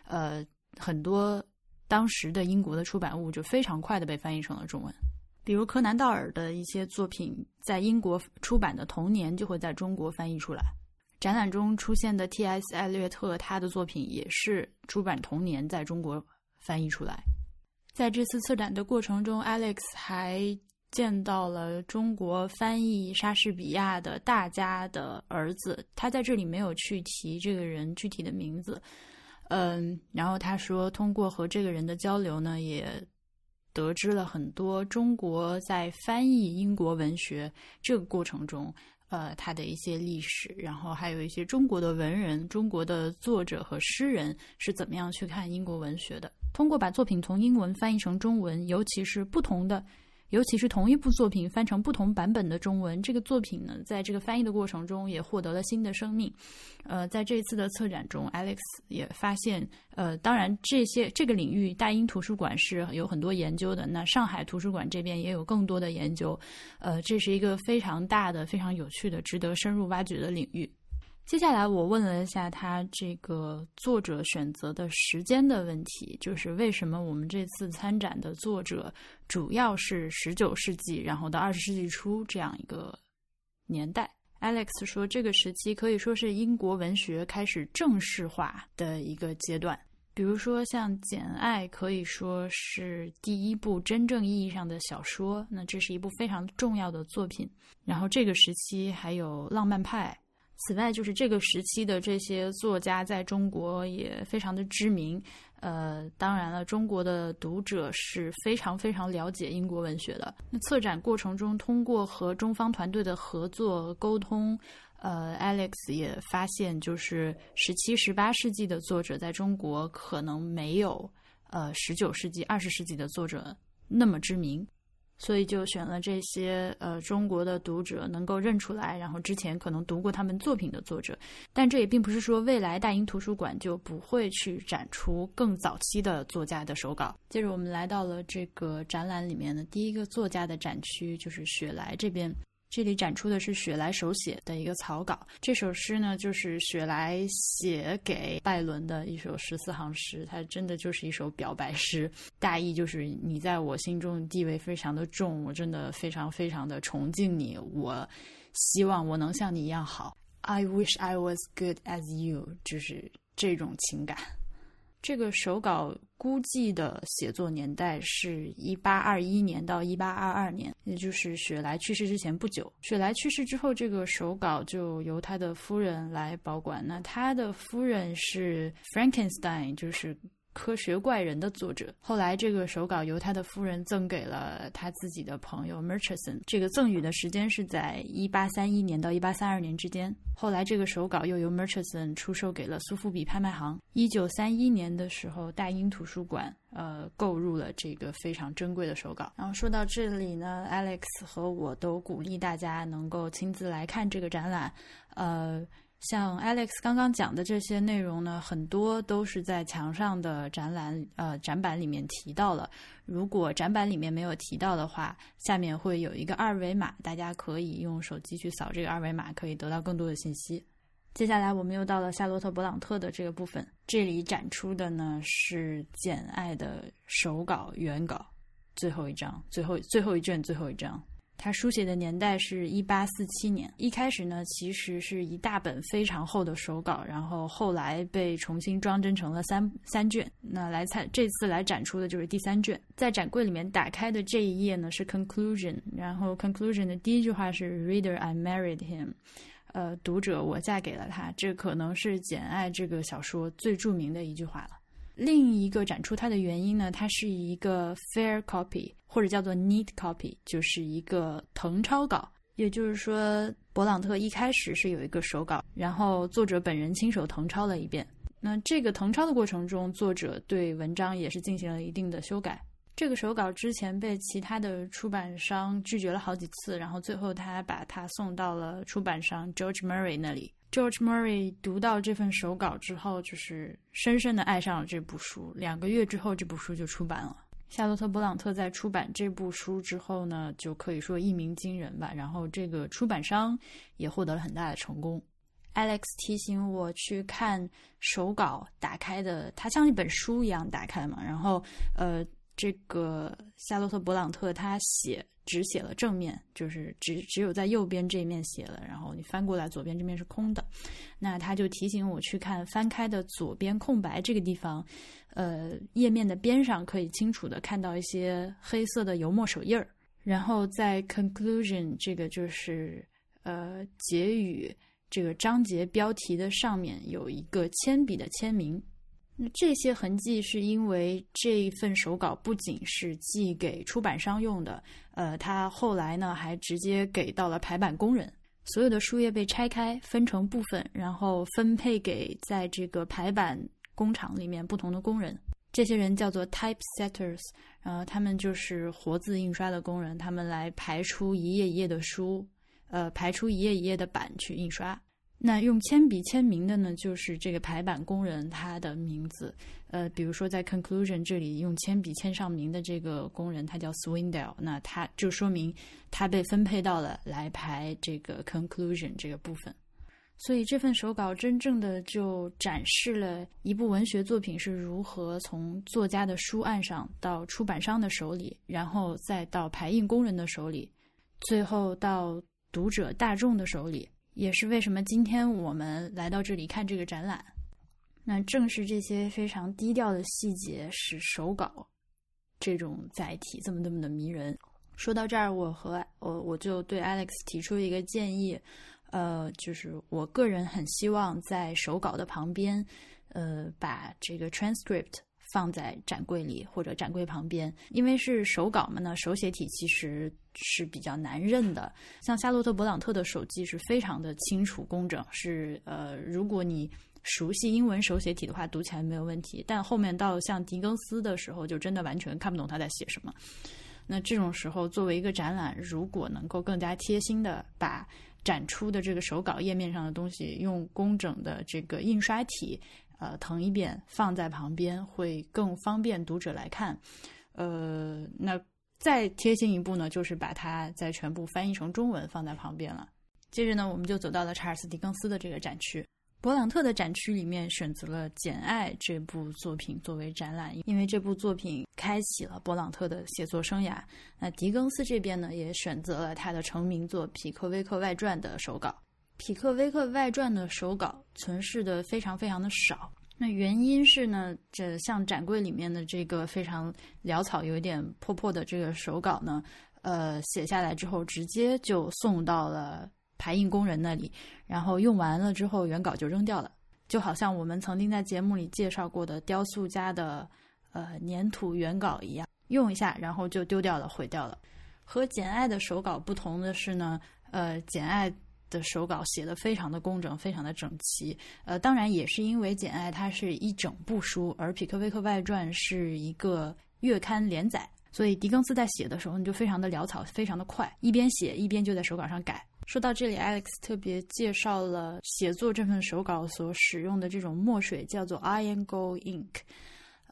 呃，很多当时的英国的出版物就非常快的被翻译成了中文。比如柯南道尔的一些作品，在英国出版的同年就会在中国翻译出来。展览中出现的 T.S. 艾略特，他的作品也是出版同年在中国翻译出来。在这次策展的过程中，Alex 还见到了中国翻译莎士比亚的大家的儿子。他在这里没有去提这个人具体的名字，嗯，然后他说，通过和这个人的交流呢，也得知了很多中国在翻译英国文学这个过程中，呃，他的一些历史，然后还有一些中国的文人、中国的作者和诗人是怎么样去看英国文学的。通过把作品从英文翻译成中文，尤其是不同的，尤其是同一部作品翻成不同版本的中文，这个作品呢，在这个翻译的过程中也获得了新的生命。呃，在这次的策展中，Alex 也发现，呃，当然这些这个领域，大英图书馆是有很多研究的，那上海图书馆这边也有更多的研究。呃，这是一个非常大的、非常有趣的、值得深入挖掘的领域。接下来我问了一下他这个作者选择的时间的问题，就是为什么我们这次参展的作者主要是十九世纪，然后到二十世纪初这样一个年代？Alex 说，这个时期可以说是英国文学开始正式化的一个阶段。比如说，像《简爱》可以说是第一部真正意义上的小说，那这是一部非常重要的作品。然后这个时期还有浪漫派。此外，就是这个时期的这些作家在中国也非常的知名。呃，当然了，中国的读者是非常非常了解英国文学的。那策展过程中，通过和中方团队的合作沟通，呃，Alex 也发现，就是十七、十八世纪的作者在中国可能没有呃十九世纪、二十世纪的作者那么知名。所以就选了这些呃中国的读者能够认出来，然后之前可能读过他们作品的作者，但这也并不是说未来大英图书馆就不会去展出更早期的作家的手稿。接着我们来到了这个展览里面的第一个作家的展区，就是雪莱这边。这里展出的是雪莱手写的一个草稿。这首诗呢，就是雪莱写给拜伦的一首十四行诗，它真的就是一首表白诗。大意就是你在我心中地位非常的重，我真的非常非常的崇敬你，我希望我能像你一样好。I wish I was good as you，就是这种情感。这个手稿估计的写作年代是一八二一年到一八二二年，也就是雪莱去世之前不久。雪莱去世之后，这个手稿就由他的夫人来保管。那他的夫人是 Frankenstein，就是。科学怪人的作者，后来这个手稿由他的夫人赠给了他自己的朋友 Murchison。这个赠予的时间是在一八三一年到一八三二年之间。后来这个手稿又由 Murchison 出售给了苏富比拍卖行。一九三一年的时候，大英图书馆呃购入了这个非常珍贵的手稿。然后说到这里呢，Alex 和我都鼓励大家能够亲自来看这个展览，呃。像 Alex 刚刚讲的这些内容呢，很多都是在墙上的展览呃展板里面提到了。如果展板里面没有提到的话，下面会有一个二维码，大家可以用手机去扫这个二维码，可以得到更多的信息。接下来我们又到了夏洛特·勃朗特的这个部分，这里展出的呢是《简爱》的手稿原稿，最后一张，最后最后一卷，最后一张。他书写的年代是一八四七年。一开始呢，其实是一大本非常厚的手稿，然后后来被重新装帧成了三三卷。那来参这次来展出的就是第三卷。在展柜里面打开的这一页呢是 conclusion，然后 conclusion 的第一句话是 Reader, I married him。呃，读者，我嫁给了他。这可能是《简爱》这个小说最著名的一句话了。另一个展出它的原因呢，它是一个 fair copy 或者叫做 neat copy，就是一个誊抄稿。也就是说，勃朗特一开始是有一个手稿，然后作者本人亲手誊抄了一遍。那这个誊抄的过程中，作者对文章也是进行了一定的修改。这个手稿之前被其他的出版商拒绝了好几次，然后最后他把它送到了出版商 George Murray 那里。George Murray 读到这份手稿之后，就是深深的爱上了这部书。两个月之后，这部书就出版了。夏洛特·勃朗特在出版这部书之后呢，就可以说一鸣惊人吧。然后这个出版商也获得了很大的成功。Alex 提醒我去看手稿打开的，它像一本书一样打开嘛。然后，呃。这个夏洛特·勃朗特他写只写了正面，就是只只有在右边这一面写了，然后你翻过来左边这面是空的。那他就提醒我去看翻开的左边空白这个地方，呃，页面的边上可以清楚的看到一些黑色的油墨手印儿。然后在 conclusion 这个就是呃结语这个章节标题的上面有一个铅笔的签名。那这些痕迹是因为这一份手稿不仅是寄给出版商用的，呃，他后来呢还直接给到了排版工人。所有的书页被拆开，分成部分，然后分配给在这个排版工厂里面不同的工人。这些人叫做 typesetters，然后他们就是活字印刷的工人，他们来排出一页一页的书，呃，排出一页一页的版去印刷。那用铅笔签名的呢，就是这个排版工人他的名字。呃，比如说在 conclusion 这里用铅笔签上名的这个工人，他叫 Swindell，那他就说明他被分配到了来排这个 conclusion 这个部分。所以这份手稿真正的就展示了一部文学作品是如何从作家的书案上到出版商的手里，然后再到排印工人的手里，最后到读者大众的手里。也是为什么今天我们来到这里看这个展览，那正是这些非常低调的细节使手稿这种载体这么这么的迷人。说到这儿，我和我我就对 Alex 提出一个建议，呃，就是我个人很希望在手稿的旁边，呃，把这个 transcript。放在展柜里或者展柜旁边，因为是手稿嘛呢，手写体其实是比较难认的。像夏洛特·勃朗特的手记是非常的清楚工整，是呃，如果你熟悉英文手写体的话，读起来没有问题。但后面到像狄更斯的时候，就真的完全看不懂他在写什么。那这种时候，作为一个展览，如果能够更加贴心的把展出的这个手稿页面上的东西用工整的这个印刷体。呃，腾一遍放在旁边会更方便读者来看。呃，那再贴心一步呢，就是把它再全部翻译成中文放在旁边了。接着呢，我们就走到了查尔斯·狄更斯的这个展区。勃朗特的展区里面选择了《简爱》这部作品作为展览，因为这部作品开启了勃朗特的写作生涯。那狄更斯这边呢，也选择了他的成名作《匹克威克外传》的手稿。《匹克威克外传》的手稿存世的非常非常的少。那原因是呢，这像展柜里面的这个非常潦草、有一点破破的这个手稿呢，呃，写下来之后直接就送到了。排印工人那里，然后用完了之后，原稿就扔掉了，就好像我们曾经在节目里介绍过的雕塑家的呃粘土原稿一样，用一下然后就丢掉了，毁掉了。和简爱的手稿不同的是呢，呃，简爱的手稿写的非常的工整，非常的整齐。呃，当然也是因为简爱它是一整部书，而匹克威克外传是一个月刊连载，所以狄更斯在写的时候你就非常的潦草，非常的快，一边写一边就在手稿上改。说到这里，Alex 特别介绍了写作这份手稿所使用的这种墨水，叫做 Iron Gold Ink。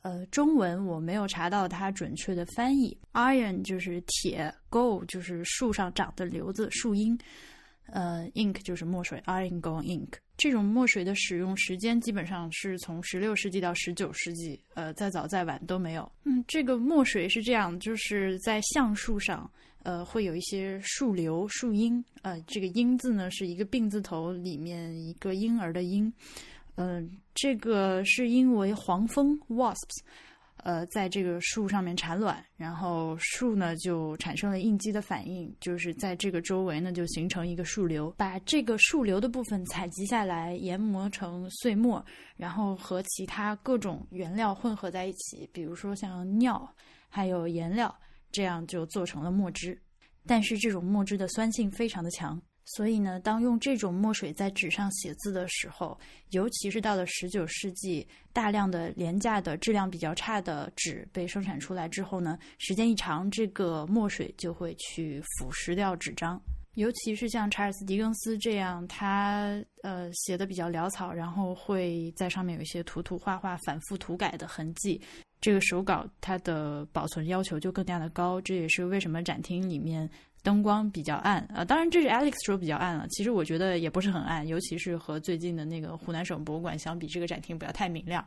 呃，中文我没有查到它准确的翻译。Iron 就是铁，Gold 就是树上长的瘤子、树荫。呃，Ink 就是墨水，Iron Gold Ink。这种墨水的使用时间基本上是从十六世纪到十九世纪，呃，再早再晚都没有。嗯，这个墨水是这样，就是在橡树上，呃，会有一些树瘤、树荫，呃，这个“荫”字呢是一个病字头里面一个婴儿的“婴”，嗯，这个是因为黄蜂 （wasps）。呃，在这个树上面产卵，然后树呢就产生了应激的反应，就是在这个周围呢就形成一个树瘤，把这个树瘤的部分采集下来，研磨成碎末，然后和其他各种原料混合在一起，比如说像尿，还有颜料，这样就做成了墨汁。但是这种墨汁的酸性非常的强。所以呢，当用这种墨水在纸上写字的时候，尤其是到了十九世纪，大量的廉价的质量比较差的纸被生产出来之后呢，时间一长，这个墨水就会去腐蚀掉纸张。尤其是像查尔斯·狄更斯这样，他呃写的比较潦草，然后会在上面有一些涂涂画画、反复涂改的痕迹，这个手稿它的保存要求就更加的高。这也是为什么展厅里面。灯光比较暗，啊，当然这是 Alex 说比较暗了。其实我觉得也不是很暗，尤其是和最近的那个湖南省博物馆相比，这个展厅不要太明亮。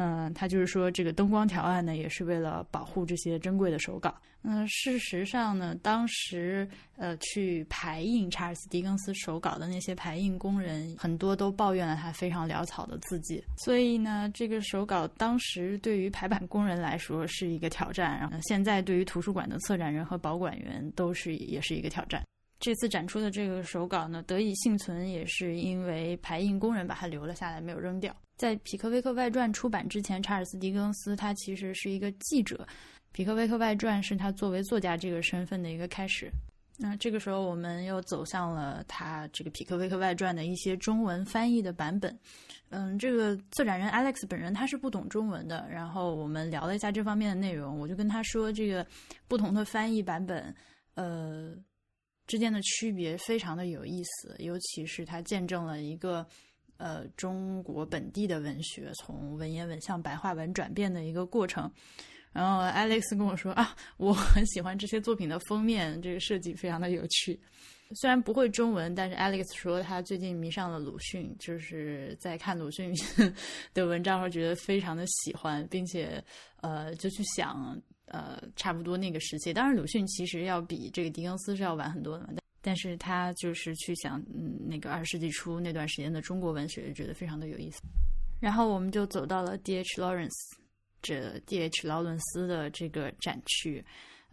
嗯，他就是说，这个灯光调暗呢，也是为了保护这些珍贵的手稿。嗯，事实上呢，当时呃去排印查尔斯·狄更斯手稿的那些排印工人，很多都抱怨了他非常潦草的字迹。所以呢，这个手稿当时对于排版工人来说是一个挑战，然后现在对于图书馆的策展人和保管员都是也是一个挑战。这次展出的这个手稿呢，得以幸存，也是因为排印工人把它留了下来，没有扔掉。在《匹克威克外传》出版之前，查尔斯·狄更斯他其实是一个记者，《匹克威克外传》是他作为作家这个身份的一个开始。那这个时候，我们又走向了他这个《匹克威克外传》的一些中文翻译的版本。嗯，这个策展人 Alex 本人他是不懂中文的，然后我们聊了一下这方面的内容，我就跟他说，这个不同的翻译版本，呃，之间的区别非常的有意思，尤其是它见证了一个。呃，中国本地的文学从文言文向白话文转变的一个过程。然后 Alex 跟我说啊，我很喜欢这些作品的封面，这个设计非常的有趣。虽然不会中文，但是 Alex 说他最近迷上了鲁迅，就是在看鲁迅 的文章后觉得非常的喜欢，并且呃就去想呃差不多那个时期。当然，鲁迅其实要比这个狄更斯是要晚很多的嘛。但是他就是去想，嗯，那个二十世纪初那段时间的中国文学，觉得非常的有意思。然后我们就走到了 D.H. Lawrence 这 D.H. 劳伦斯的这个展区。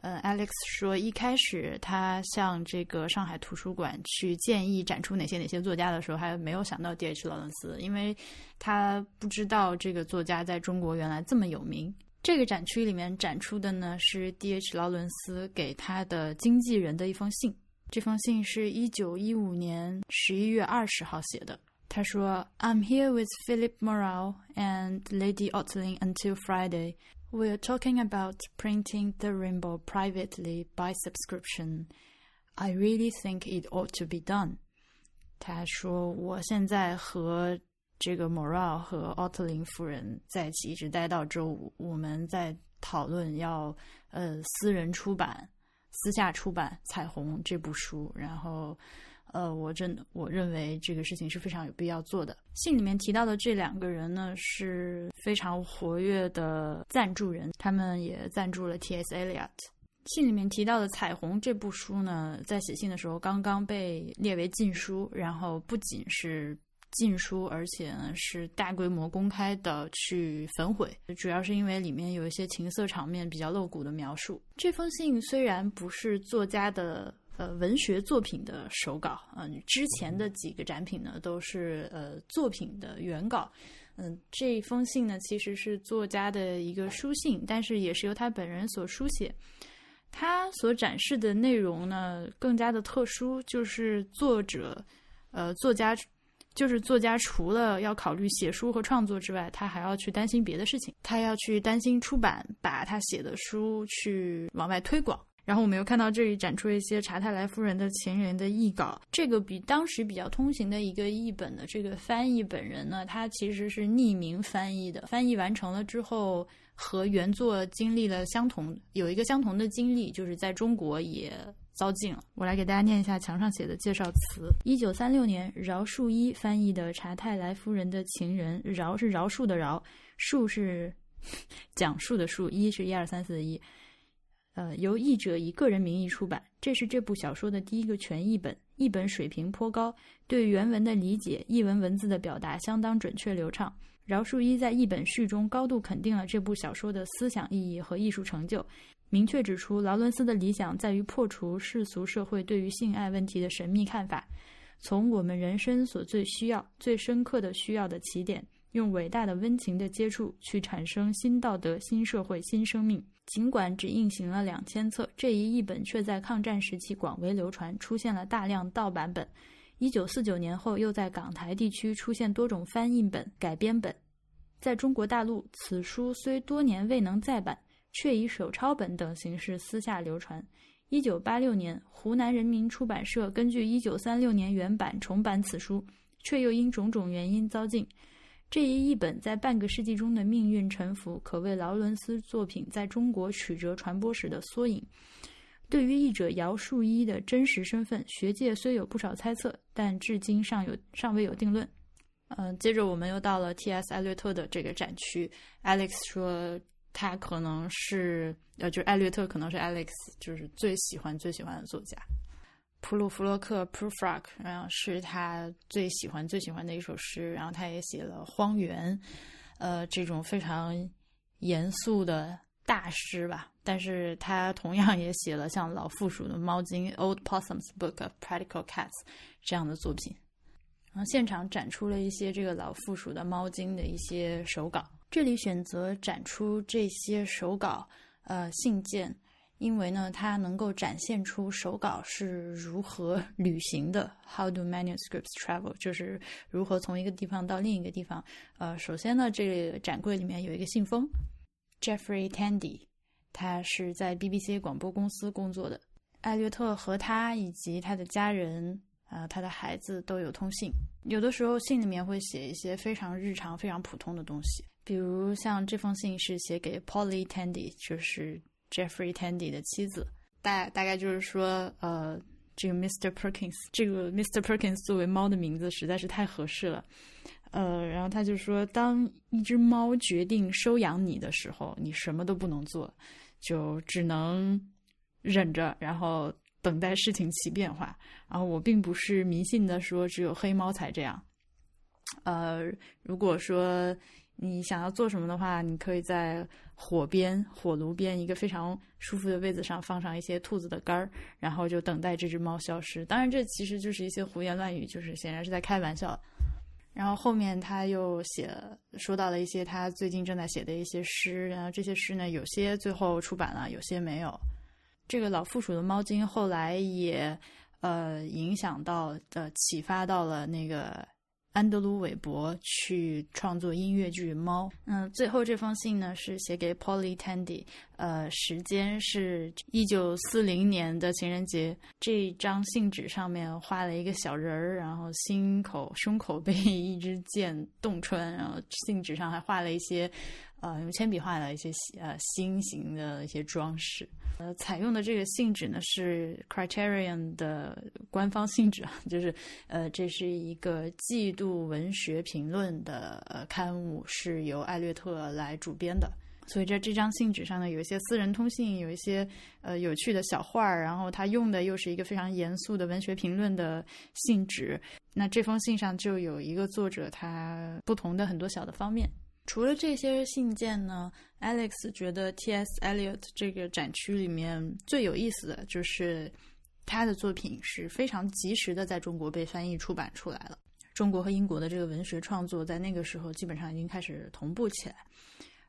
呃，Alex 说，一开始他向这个上海图书馆去建议展出哪些哪些作家的时候，还没有想到 D.H. 劳伦斯，因为他不知道这个作家在中国原来这么有名。这个展区里面展出的呢，是 D.H. 劳伦斯给他的经纪人的一封信。这封信是一九一五年十一月二十号写的。他说：“I'm here with Philip Morale and Lady Otling until Friday. We're talking about printing the rainbow privately by subscription. I really think it ought to be done.” 他说：“我现在和 这个 Moral 和奥特林夫人在一起，一直待到周五。我们在讨论要呃私人出版、私下出版《彩虹》这部书，然后。呃，我真我认为这个事情是非常有必要做的。信里面提到的这两个人呢，是非常活跃的赞助人，他们也赞助了 T.S. Eliot。信里面提到的《彩虹》这部书呢，在写信的时候刚刚被列为禁书，然后不仅是禁书，而且呢是大规模公开的去焚毁，主要是因为里面有一些情色场面比较露骨的描述。这封信虽然不是作家的。呃，文学作品的手稿嗯，之前的几个展品呢都是呃作品的原稿。嗯，这封信呢其实是作家的一个书信，但是也是由他本人所书写。他所展示的内容呢更加的特殊，就是作者呃作家就是作家除了要考虑写书和创作之外，他还要去担心别的事情，他要去担心出版，把他写的书去往外推广。然后我们又看到这里展出一些查泰莱夫人的情人的译稿，这个比当时比较通行的一个译本的这个翻译本人呢，他其实是匿名翻译的。翻译完成了之后，和原作经历了相同，有一个相同的经历，就是在中国也遭禁了。我来给大家念一下墙上写的介绍词：一九三六年，饶漱一翻译的《查泰莱夫人的情人》，饶是饶恕的饶，漱是 讲述的述，一是一二三四的一。呃，由译者以个人名义出版，这是这部小说的第一个全译本。译本水平颇高，对原文的理解、译文文字的表达相当准确流畅。饶漱一在译本序中高度肯定了这部小说的思想意义和艺术成就，明确指出劳伦斯的理想在于破除世俗社会对于性爱问题的神秘看法，从我们人生所最需要、最深刻的需要的起点，用伟大的温情的接触去产生新道德、新社会、新生命。尽管只印行了两千册，这一译本却在抗战时期广为流传，出现了大量盗版本。一九四九年后，又在港台地区出现多种翻印本、改编本。在中国大陆，此书虽多年未能再版，却以手抄本等形式私下流传。一九八六年，湖南人民出版社根据一九三六年原版重版此书，却又因种种原因遭禁。这一译本在半个世纪中的命运沉浮，可谓劳伦斯作品在中国曲折传播史的缩影。对于译者姚树一的真实身份，学界虽有不少猜测，但至今尚有尚未有定论。嗯，接着我们又到了 T.S. 艾略特的这个展区。Alex 说，他可能是呃，就是艾略特可能是 Alex 就是最喜欢最喜欢的作家。普鲁弗洛克 （Prufrock） 然后是他最喜欢最喜欢的一首诗，然后他也写了《荒原》，呃，这种非常严肃的大诗吧。但是他同样也写了像《老附属的猫经》（Old Possum's Book of Practical Cats） 这样的作品。然后现场展出了一些这个老附属的猫经的一些手稿。这里选择展出这些手稿，呃，信件。因为呢，它能够展现出手稿是如何 旅行的。How do manuscripts travel？就是如何从一个地方到另一个地方。呃，首先呢，这个展柜里面有一个信封，Jeffrey Tandy，他是在 BBC 广播公司工作的。艾略特和他以及他的家人啊，他的孩子都有通信。有的时候信里面会写一些非常日常、非常普通的东西，比如像这封信是写给 Polly Tandy，就是。Jeffrey Tandy 的妻子，大大概就是说，呃，这个 Mr. Perkins，这个 Mr. Perkins 作为猫的名字实在是太合适了，呃，然后他就说，当一只猫决定收养你的时候，你什么都不能做，就只能忍着，然后等待事情起变化。然后我并不是迷信的说只有黑猫才这样，呃，如果说。你想要做什么的话，你可以在火边、火炉边一个非常舒服的位子上放上一些兔子的肝儿，然后就等待这只猫消失。当然，这其实就是一些胡言乱语，就是显然是在开玩笑。然后后面他又写说到了一些他最近正在写的一些诗，然后这些诗呢，有些最后出版了，有些没有。这个老附属的猫精后来也呃影响到呃启发到了那个。安德鲁·韦伯去创作音乐剧《猫》。嗯，最后这封信呢是写给 Polly Tandy，呃，时间是一九四零年的情人节。这张信纸上面画了一个小人儿，然后心口、胸口被一支箭洞穿，然后信纸上还画了一些呃，用铅笔画了一些呃心形的一些装饰。呃，采用的这个信纸呢是 Criterion 的官方信纸，就是呃，这是一个季度文学评论的呃刊物，是由艾略特来主编的。所以在这张信纸上呢，有一些私人通信，有一些呃有趣的小画儿，然后他用的又是一个非常严肃的文学评论的信纸。那这封信上就有一个作者他不同的很多小的方面。除了这些信件呢，Alex 觉得 T.S. Eliot 这个展区里面最有意思的就是他的作品是非常及时的在中国被翻译出版出来了。中国和英国的这个文学创作在那个时候基本上已经开始同步起来。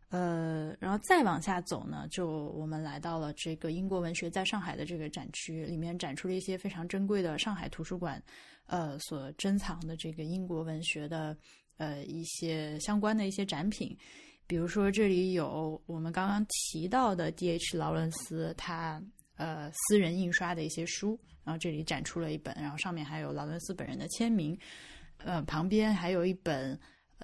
呃，然后再往下走呢，就我们来到了这个英国文学在上海的这个展区，里面展出了一些非常珍贵的上海图书馆呃所珍藏的这个英国文学的。呃，一些相关的一些展品，比如说这里有我们刚刚提到的 D.H. 劳伦斯他呃私人印刷的一些书，然后这里展出了一本，然后上面还有劳伦斯本人的签名，呃，旁边还有一本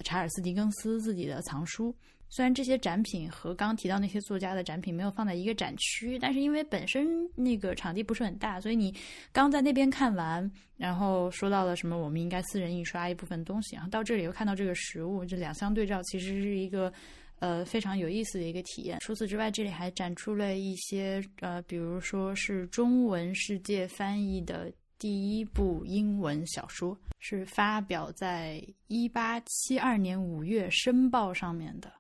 查尔斯·狄更斯自己的藏书。虽然这些展品和刚提到那些作家的展品没有放在一个展区，但是因为本身那个场地不是很大，所以你刚在那边看完，然后说到了什么我们应该私人印刷一部分东西，然后到这里又看到这个实物，这两相对照，其实是一个呃非常有意思的一个体验。除此之外，这里还展出了一些呃，比如说是中文世界翻译的第一部英文小说，是发表在一八七二年五月《申报》上面的。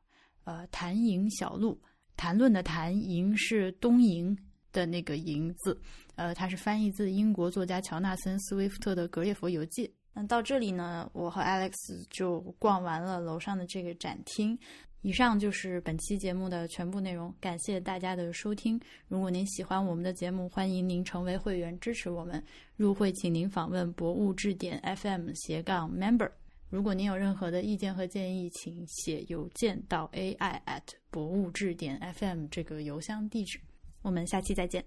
呃，谈营小路，谈论的谈营是东瀛的那个营字，呃，它是翻译自英国作家乔纳森·斯威夫特的《格列佛游记》。那到这里呢，我和 Alex 就逛完了楼上的这个展厅。以上就是本期节目的全部内容，感谢大家的收听。如果您喜欢我们的节目，欢迎您成为会员支持我们。入会请您访问博物志点 FM 斜杠 Member。如果您有任何的意见和建议，请写邮件到 ai at 博物志点 fm 这个邮箱地址。我们下期再见。